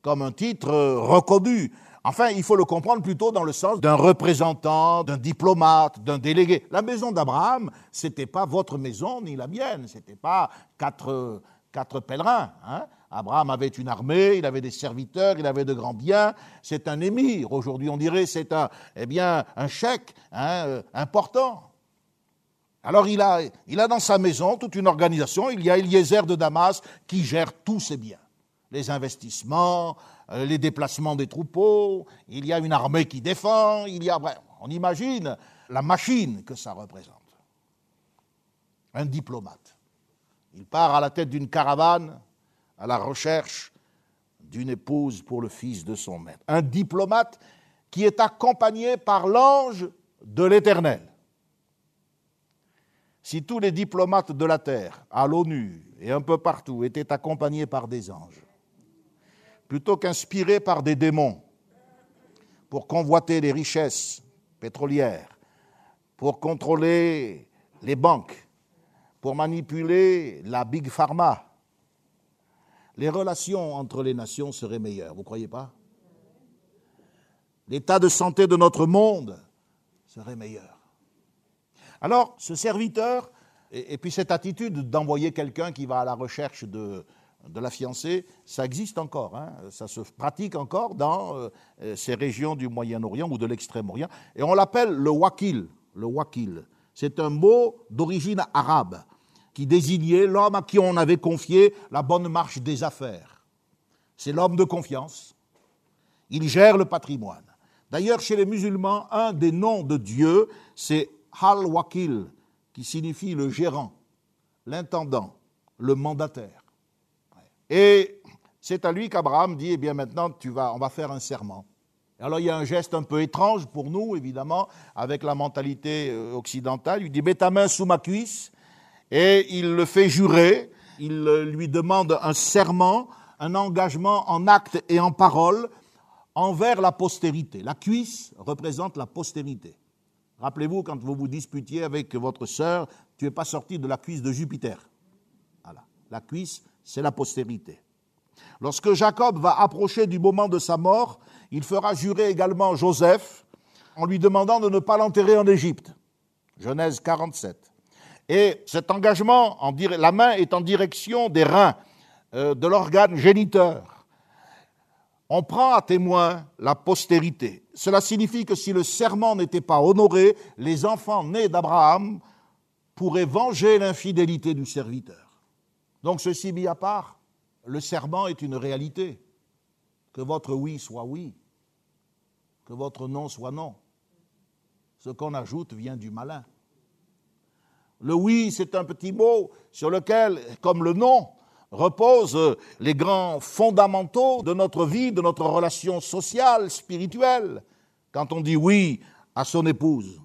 comme un titre reconnu, Enfin, il faut le comprendre plutôt dans le sens d'un représentant, d'un diplomate, d'un délégué. La maison d'Abraham, ce n'était pas votre maison ni la mienne, ce n'était pas quatre, quatre pèlerins. Hein. Abraham avait une armée, il avait des serviteurs, il avait de grands biens. C'est un émir. Aujourd'hui, on dirait c'est un, eh bien, un chèque hein, euh, important. Alors il a, il a dans sa maison toute une organisation. Il y a Eliezer de Damas qui gère tous ses biens les investissements, les déplacements des troupeaux, il y a une armée qui défend, il y a. on imagine la machine que ça représente. Un diplomate. Il part à la tête d'une caravane à la recherche d'une épouse pour le fils de son maître. Un diplomate qui est accompagné par l'ange de l'Éternel. Si tous les diplomates de la terre, à l'ONU et un peu partout, étaient accompagnés par des anges, plutôt qu'inspiré par des démons pour convoiter les richesses pétrolières, pour contrôler les banques, pour manipuler la Big Pharma, les relations entre les nations seraient meilleures, vous ne croyez pas? L'état de santé de notre monde serait meilleur. Alors, ce serviteur, et, puis cette attitude d'envoyer quelqu'un qui va à la recherche de, de la fiancée, ça existe encore, hein. ça se pratique encore dans euh, ces régions du Moyen-Orient ou de l'Extrême-Orient, et on l'appelle le wakil. le wakil. C'est un mot d'origine arabe qui désignait l'homme à qui on avait confié la bonne marche des affaires. C'est l'homme de confiance. Il gère le patrimoine. D'ailleurs, chez les musulmans, un des noms de Dieu, c'est Al-Wakil, qui signifie le gérant, l'intendant, le mandataire. Et c'est à lui qu'Abraham dit, eh bien maintenant, tu vas, on va faire un serment. Alors il y a un geste un peu étrange pour nous, évidemment, avec la mentalité euh, occidentale. Il dit, mets ta main sous ma cuisse, et il le fait jurer, il lui demande un serment, un engagement en acte et en parole envers la postérité. La cuisse représente la postérité. Rappelez-vous, quand vous vous disputiez avec votre sœur, tu n'es pas sorti de la cuisse de Jupiter. Voilà. La cuisse, c'est la postérité. Lorsque Jacob va approcher du moment de sa mort, il fera jurer également Joseph en lui demandant de ne pas l'enterrer en Égypte. Genèse 47. Et cet engagement, la main est en direction des reins, euh, de l'organe géniteur. On prend à témoin la postérité. Cela signifie que si le serment n'était pas honoré, les enfants nés d'Abraham pourraient venger l'infidélité du serviteur. Donc ceci mis à part, le serment est une réalité. Que votre oui soit oui, que votre non soit non. Ce qu'on ajoute vient du malin. Le oui, c'est un petit mot sur lequel, comme le non, reposent les grands fondamentaux de notre vie, de notre relation sociale, spirituelle. Quand on dit oui à son épouse,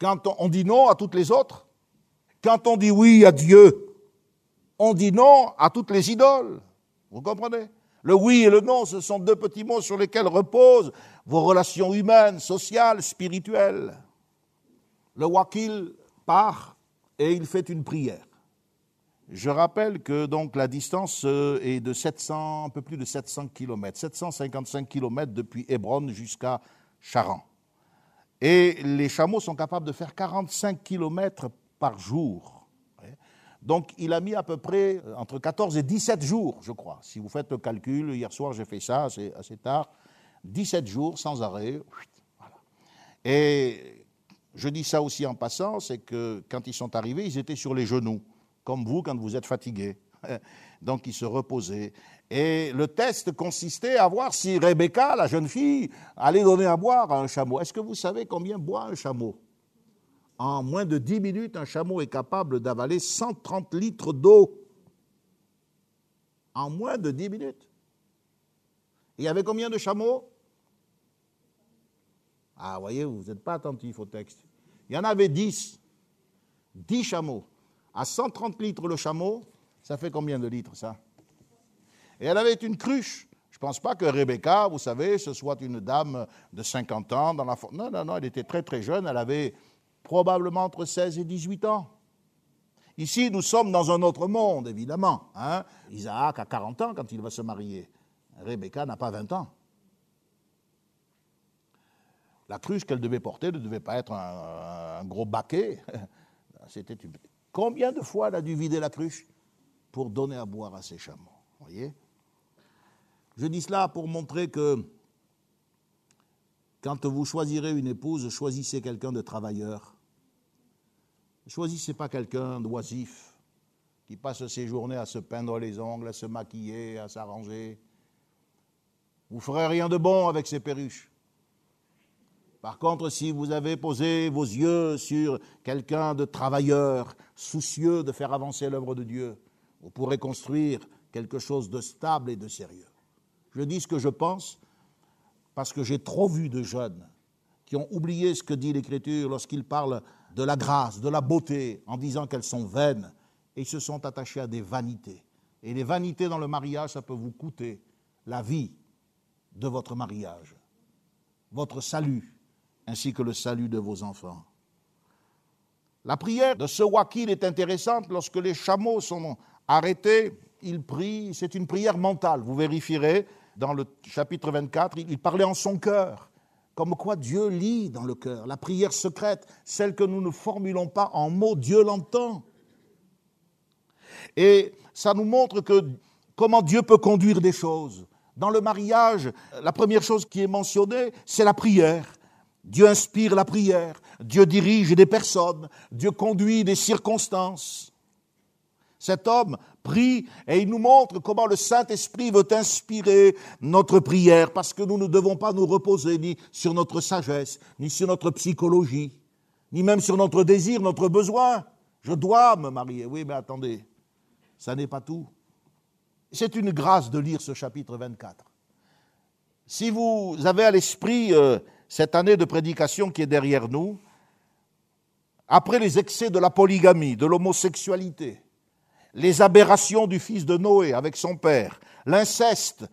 quand on dit non à toutes les autres, quand on dit oui à Dieu, on dit non à toutes les idoles. Vous comprenez? Le oui et le non, ce sont deux petits mots sur lesquels reposent vos relations humaines, sociales, spirituelles. Le wakil part et il fait une prière. Je rappelle que donc la distance euh, est de 700, un peu plus de 700 km, 755 km depuis Hébron jusqu'à Charan. Et les chameaux sont capables de faire 45 km par jour. Donc il a mis à peu près euh, entre 14 et 17 jours, je crois. Si vous faites le calcul, hier soir j'ai fait ça, c'est assez tard. 17 jours sans arrêt. Et je dis ça aussi en passant, c'est que quand ils sont arrivés, ils étaient sur les genoux, comme vous quand vous êtes fatigué. Donc ils se reposaient. Et le test consistait à voir si Rebecca, la jeune fille, allait donner à boire à un chameau. Est-ce que vous savez combien boit un chameau? En moins de 10 minutes, un chameau est capable d'avaler 130 litres d'eau. En moins de 10 minutes. il y avait combien de chameaux? Ah, voyez, vous n'êtes pas attentif au texte. Il y en avait 10. 10 chameaux. À 130 litres le chameau, ça fait combien de litres ça? Et elle avait une cruche. Je ne pense pas que Rebecca, vous savez, ce soit une dame de 50 ans dans la Non, non, non, elle était très très jeune, elle avait probablement entre 16 et 18 ans. Ici, nous sommes dans un autre monde, évidemment. Hein. Isaac a 40 ans quand il va se marier. Rebecca n'a pas 20 ans. La cruche qu'elle devait porter ne devait pas être un, gros baquet. C'était une... Combien de fois elle a dû vider la cruche pour donner à boire à ses chameaux voyez? Je dis cela pour montrer que quand vous choisirez une épouse, choisissez quelqu'un de travailleur. Ne choisissez pas quelqu'un d'oisif qui passe ses journées à se peindre les ongles, à se maquiller, à s'arranger. Vous ferez rien de bon avec ces perruches. Par contre, si vous avez posé vos yeux sur quelqu'un de travailleur, soucieux de faire avancer l'œuvre de Dieu, vous pourrez construire quelque chose de stable et de sérieux. Je dis ce que je pense parce que j'ai trop vu de jeunes qui ont oublié ce que dit l'Écriture lorsqu'il parle de la grâce, de la beauté, en disant qu'elles sont vaines, et ils se sont attachés à des vanités. Et les vanités dans le mariage, ça peut vous coûter la vie de votre mariage, votre salut, ainsi que le salut de vos enfants. La prière de ce wakil est intéressante. Lorsque les chameaux sont arrêtés, il prie, c'est une prière mentale. Vous vérifierez dans le chapitre 24, il parlait en son cœur. Comme quoi Dieu lit dans le cœur. La prière secrète, celle que nous ne formulons pas en mots, Dieu l'entend. Et ça nous montre que comment Dieu peut conduire des choses. Dans le mariage, la première chose qui est mentionnée, c'est la prière. Dieu inspire la prière, Dieu dirige des personnes, Dieu conduit des circonstances. Cet homme prie et il nous montre comment le Saint-Esprit veut inspirer notre prière, parce que nous ne devons pas nous reposer ni sur notre sagesse, ni sur notre psychologie, ni même sur notre désir, notre besoin. Je dois me marier. Oui, mais attendez, ça n'est pas tout. C'est une grâce de lire ce chapitre 24. Si vous avez à l'esprit euh, cette année de prédication qui est derrière nous, après les excès de la polygamie, de l'homosexualité, les aberrations du fils de Noé avec son père, l'inceste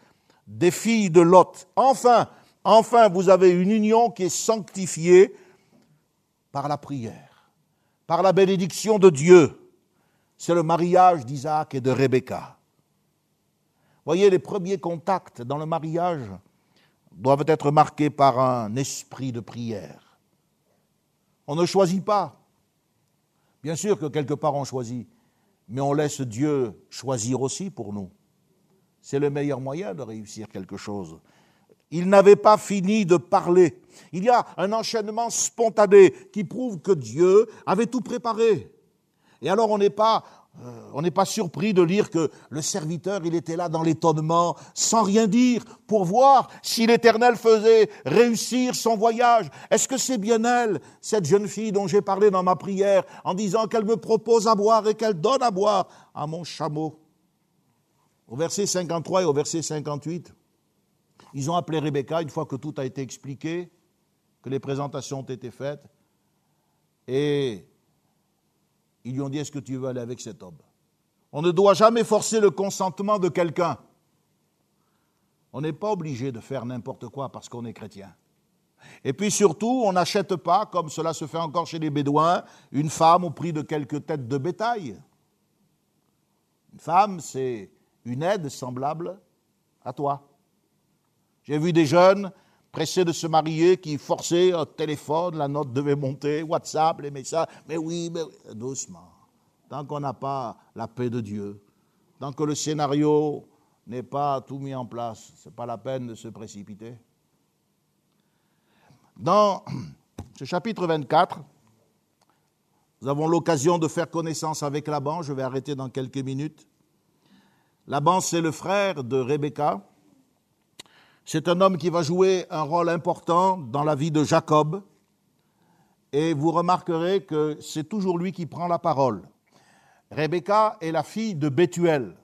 des filles de Lot. Enfin, enfin, vous avez une union qui est sanctifiée par la prière, par la bénédiction de Dieu. C'est le mariage d'Isaac et de Rebecca. Voyez, les premiers contacts dans le mariage doivent être marqués par un esprit de prière. On ne choisit pas. Bien sûr que quelque part on choisit, mais on laisse Dieu choisir aussi pour nous. C'est le meilleur moyen de réussir quelque chose. Il n'avait pas fini de parler. Il y a un enchaînement spontané qui prouve que Dieu avait tout préparé. Et alors on n'est pas euh, on n'est pas surpris de lire que le serviteur, il était là dans l'étonnement, sans rien dire, pour voir si l'Éternel faisait réussir son voyage. Est-ce que c'est bien elle, cette jeune fille dont j'ai parlé dans ma prière, en disant qu'elle me propose à boire et qu'elle donne à boire à mon chameau? Au verset 53 et au verset 58, ils ont appelé Rebecca une fois que tout a été expliqué, que les présentations ont été faites, et ils lui ont dit, est-ce que tu veux aller avec cet homme? On ne doit jamais forcer le consentement de quelqu'un. On n'est pas obligé de faire n'importe quoi parce qu'on est chrétien. Et puis surtout, on n'achète pas, comme cela se fait encore chez les Bédouins, une femme au prix de quelques têtes de bétail. Une femme, c'est une aide semblable à toi. J'ai vu des jeunes pressés de se marier, qui forçaient au téléphone, la note devait monter, WhatsApp, les messages, mais oui, mais doucement. Tant qu'on n'a pas la paix de Dieu, tant que le scénario n'est pas tout mis en place, ce n'est pas la peine de se précipiter. Dans ce chapitre 24, nous avons l'occasion de faire connaissance avec Laban, je vais arrêter dans quelques minutes. Laban, c'est le frère de Rebecca, c'est un homme qui va jouer un rôle important dans la vie de Jacob. Et vous remarquerez que c'est toujours lui qui prend la parole. Rebecca est la fille de Bethuel.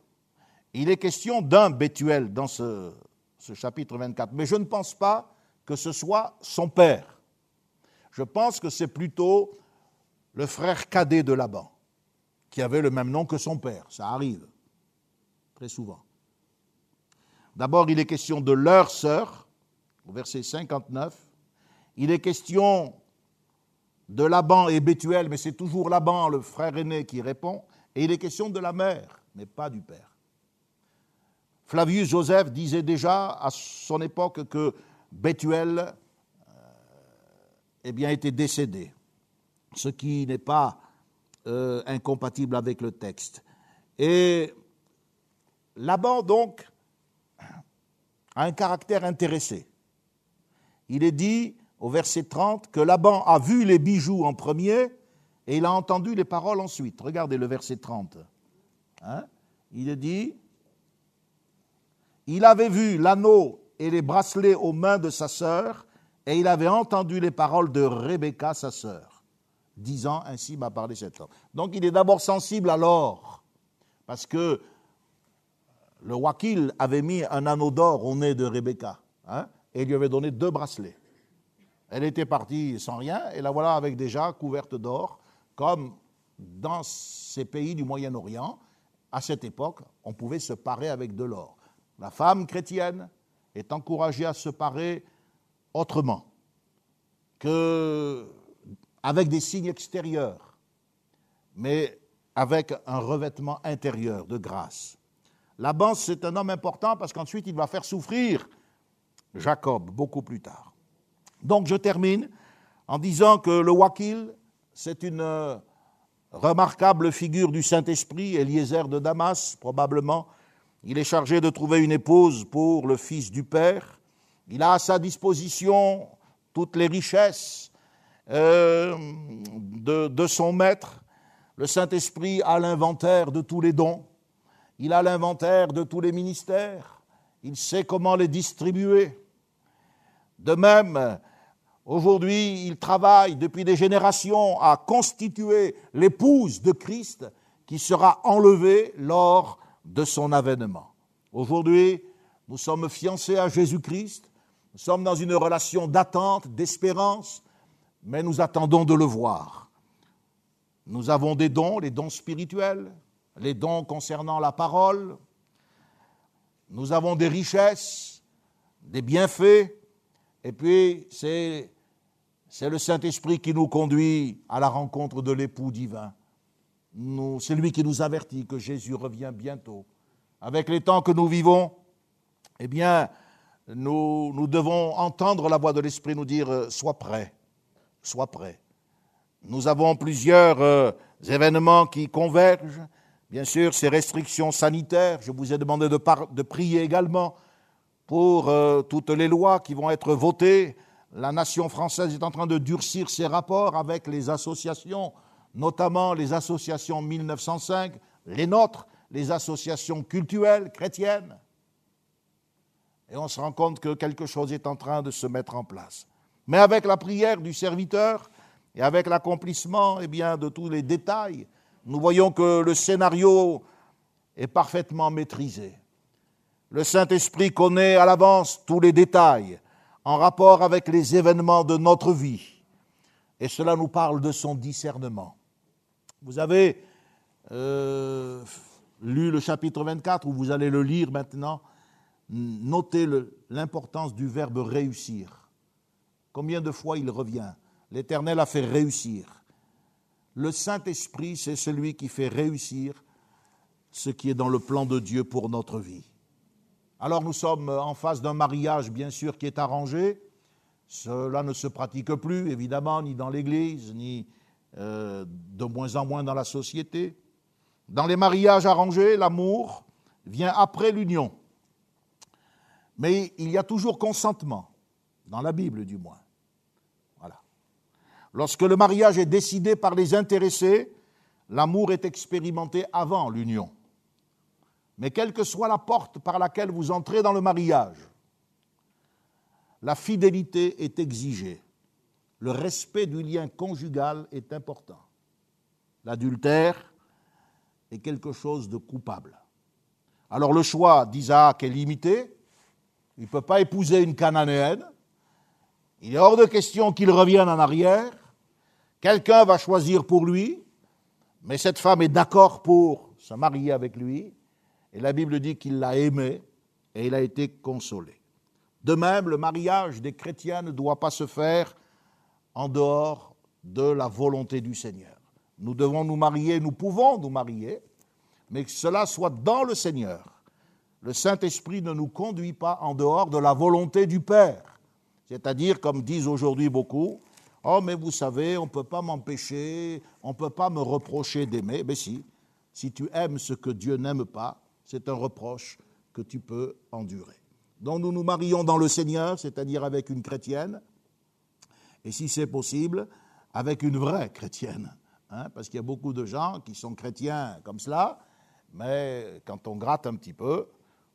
Il est question d'un Bethuel dans ce, ce, chapitre 24, mais je ne pense pas que ce soit son père. Je pense que c'est plutôt le frère cadet de Laban, qui avait le même nom que son père. Ça arrive très souvent. D'abord, il est question de leur sœur, au verset 59. Il est question de Laban et Bethuel, mais c'est toujours Laban, le frère aîné, qui répond. Et il est question de la mère, mais pas du père. Flavius Joseph disait déjà à son époque que Bethuel euh, eh bien, était décédé, ce qui n'est pas euh, incompatible avec le texte. Et Laban, donc, a un caractère intéressé. Il est dit au verset 30 que Laban a vu les bijoux en premier et il a entendu les paroles ensuite. Regardez le verset 30. Hein? il est dit, il avait vu l'anneau et les bracelets aux mains de sa sœur et il avait entendu les paroles de Rebecca, sa sœur, disant ainsi m'a parlé cet homme. Donc il est d'abord sensible à l'or, parce que le wakil avait mis un anneau d'or au nez de Rebecca hein, et lui avait donné deux bracelets. Elle était partie sans rien et la voilà avec déjà couverte d'or, comme dans ces pays du Moyen-Orient, à cette époque, on pouvait se parer avec de l'or. La femme chrétienne est encouragée à se parer autrement que avec des signes extérieurs, mais avec un revêtement intérieur de grâce. Laban, c'est un homme important parce qu'ensuite il va faire souffrir Jacob beaucoup plus tard. Donc je termine en disant que le Wakil, c'est une euh, remarquable figure du Saint-Esprit, Eliezer de Damas probablement. Il est chargé de trouver une épouse pour le fils du Père. Il a à sa disposition toutes les richesses euh, de, de son maître. Le Saint-Esprit a l'inventaire de tous les dons. Il a l'inventaire de tous les ministères. Il sait comment les distribuer. De même, aujourd'hui, il travaille depuis des générations à constituer l'épouse de Christ qui sera enlevée lors de son avènement. Aujourd'hui, nous sommes fiancés à Jésus-Christ, nous sommes dans une relation d'attente, d'espérance, mais nous attendons de le voir. Nous avons des dons, les dons spirituels, les dons concernant la parole, nous avons des richesses, des bienfaits, et puis c'est, le Saint-Esprit qui nous conduit à la rencontre de l'époux divin. c'est lui qui nous avertit que Jésus revient bientôt. Avec les temps que nous vivons, eh bien, nous, nous devons entendre la voix de l'Esprit nous dire euh, Sois prêt, sois prêt. Nous avons plusieurs euh, événements qui convergent. Bien sûr, ces restrictions sanitaires, je vous ai demandé de, prier également pour euh, toutes les lois qui vont être votées. La nation française est en train de durcir ses rapports avec les associations, notamment les associations 1905, les nôtres, les associations culturelles chrétiennes. Et on se rend compte que quelque chose est en train de se mettre en place. Mais avec la prière du serviteur et avec l'accomplissement eh bien, de tous les détails, nous voyons que le scénario est parfaitement maîtrisé. Le Saint-Esprit connaît à l'avance tous les détails en rapport avec les événements de notre vie. Et cela nous parle de son discernement. Vous avez euh, lu le chapitre 24, ou vous allez le lire maintenant. Notez l'importance du verbe réussir. Combien de fois il revient? L'Éternel a fait réussir. Le Saint-Esprit, c'est celui qui fait réussir ce qui est dans le plan de Dieu pour notre vie. Alors nous sommes en face d'un mariage, bien sûr, qui est arrangé. Cela ne se pratique plus, évidemment, ni dans l'Église, ni euh, de moins en moins dans la société. Dans les mariages arrangés, l'amour vient après l'union. Mais il y a toujours consentement, dans la Bible du moins. Lorsque le mariage est décidé par les intéressés, l'amour est expérimenté avant l'union. Mais quelle que soit la porte par laquelle vous entrez dans le mariage, la fidélité est exigée. Le respect du lien conjugal est important. L'adultère est quelque chose de coupable. Alors le choix d'Isaac est limité. Il ne peut pas épouser une cananéenne. Il est hors de question qu'il revienne en arrière. Quelqu'un va choisir pour lui, mais cette femme est d'accord pour se marier avec lui, et la Bible dit qu'il l'a aimé et il a été consolé. De même, le mariage des chrétiens ne doit pas se faire en dehors de la volonté du Seigneur. Nous devons nous marier, nous pouvons nous marier, mais que cela soit dans le Seigneur. Le Saint-Esprit ne nous conduit pas en dehors de la volonté du Père. C'est-à-dire, comme disent aujourd'hui beaucoup, Oh, mais vous savez, on ne peut pas m'empêcher, on ne peut pas me reprocher d'aimer. Mais si, si tu aimes ce que Dieu n'aime pas, c'est un reproche que tu peux endurer. Donc nous nous marions dans le Seigneur, c'est-à-dire avec une chrétienne, et si c'est possible, avec une vraie chrétienne. Hein, parce qu'il y a beaucoup de gens qui sont chrétiens comme cela, mais quand on gratte un petit peu,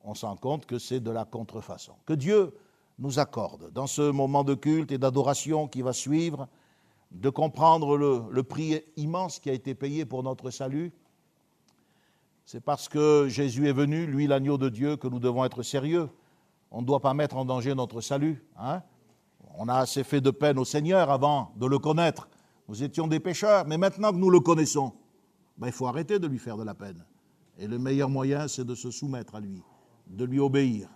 on se rend compte que c'est de la contrefaçon. Que Dieu nous accorde, dans ce moment de culte et d'adoration qui va suivre, de comprendre le, prix immense qui a été payé pour notre salut. C'est parce que Jésus est venu, lui l'agneau de Dieu, que nous devons être sérieux. On ne doit pas mettre en danger notre salut. Hein. On a assez fait de peine au Seigneur avant de le connaître. Nous étions des pécheurs, mais maintenant que nous le connaissons, ben, il faut arrêter de lui faire de la peine. Et le meilleur moyen, c'est de se soumettre à lui, de lui obéir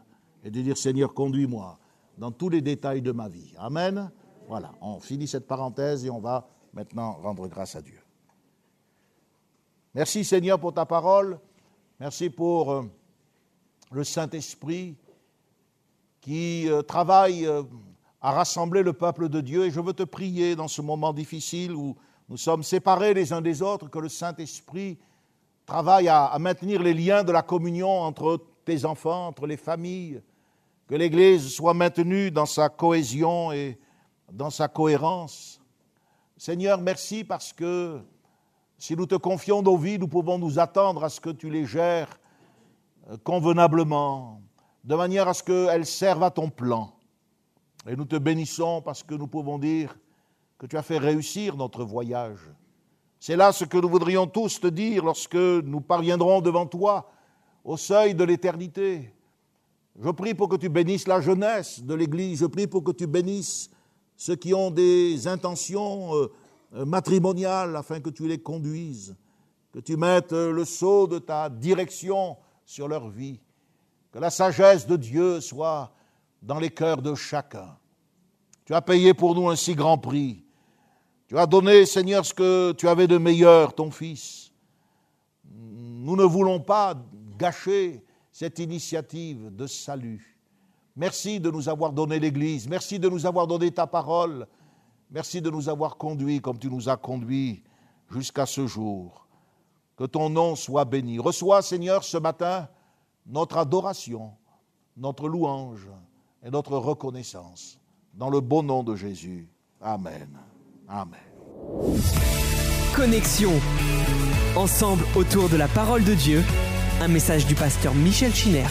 et de dire Seigneur, conduis-moi dans tous les détails de ma vie. Amen. Voilà, on finit cette parenthèse et on va maintenant rendre grâce à Dieu. Merci Seigneur pour ta parole. Merci pour euh, le Saint-Esprit qui euh, travaille euh, à rassembler le peuple de Dieu. Et je veux te prier dans ce moment difficile où nous sommes séparés les uns des autres, que le Saint-Esprit travaille à maintenir les liens de la communion entre tes enfants, entre les familles, que l'Église soit maintenue dans sa cohésion et dans sa cohérence. Seigneur, merci parce que si nous te confions nos vies, nous pouvons nous attendre à ce que tu les gères euh, convenablement, de manière à ce qu'elles servent à ton plan. Et nous te bénissons parce que nous pouvons dire que tu as fait réussir notre voyage. C'est là ce que nous voudrions tous te dire lorsque nous parviendrons devant toi au seuil de l'éternité. Je prie pour que tu bénisses la jeunesse de l'Église, je prie pour que tu bénisses ceux qui ont des intentions euh, euh, matrimoniales afin que tu les conduises, que tu mettes euh, le sceau de ta direction sur leur vie, que la sagesse de Dieu soit dans les cœurs de chacun. Tu as payé pour nous un si grand prix. Tu as donné, Seigneur, ce que tu avais de meilleur, ton Fils. Nous ne voulons pas gâcher cette initiative de salut. Merci de nous avoir donné l'Église. Merci de nous avoir donné ta parole. Merci de nous avoir conduits comme tu nous as conduits jusqu'à ce jour. Que ton nom soit béni. Reçois, Seigneur, ce matin notre adoration, notre louange et notre reconnaissance. Dans le beau nom de Jésus. Amen. Amen. Connexion. Ensemble autour de la parole de Dieu. Un message du pasteur Michel Chiner.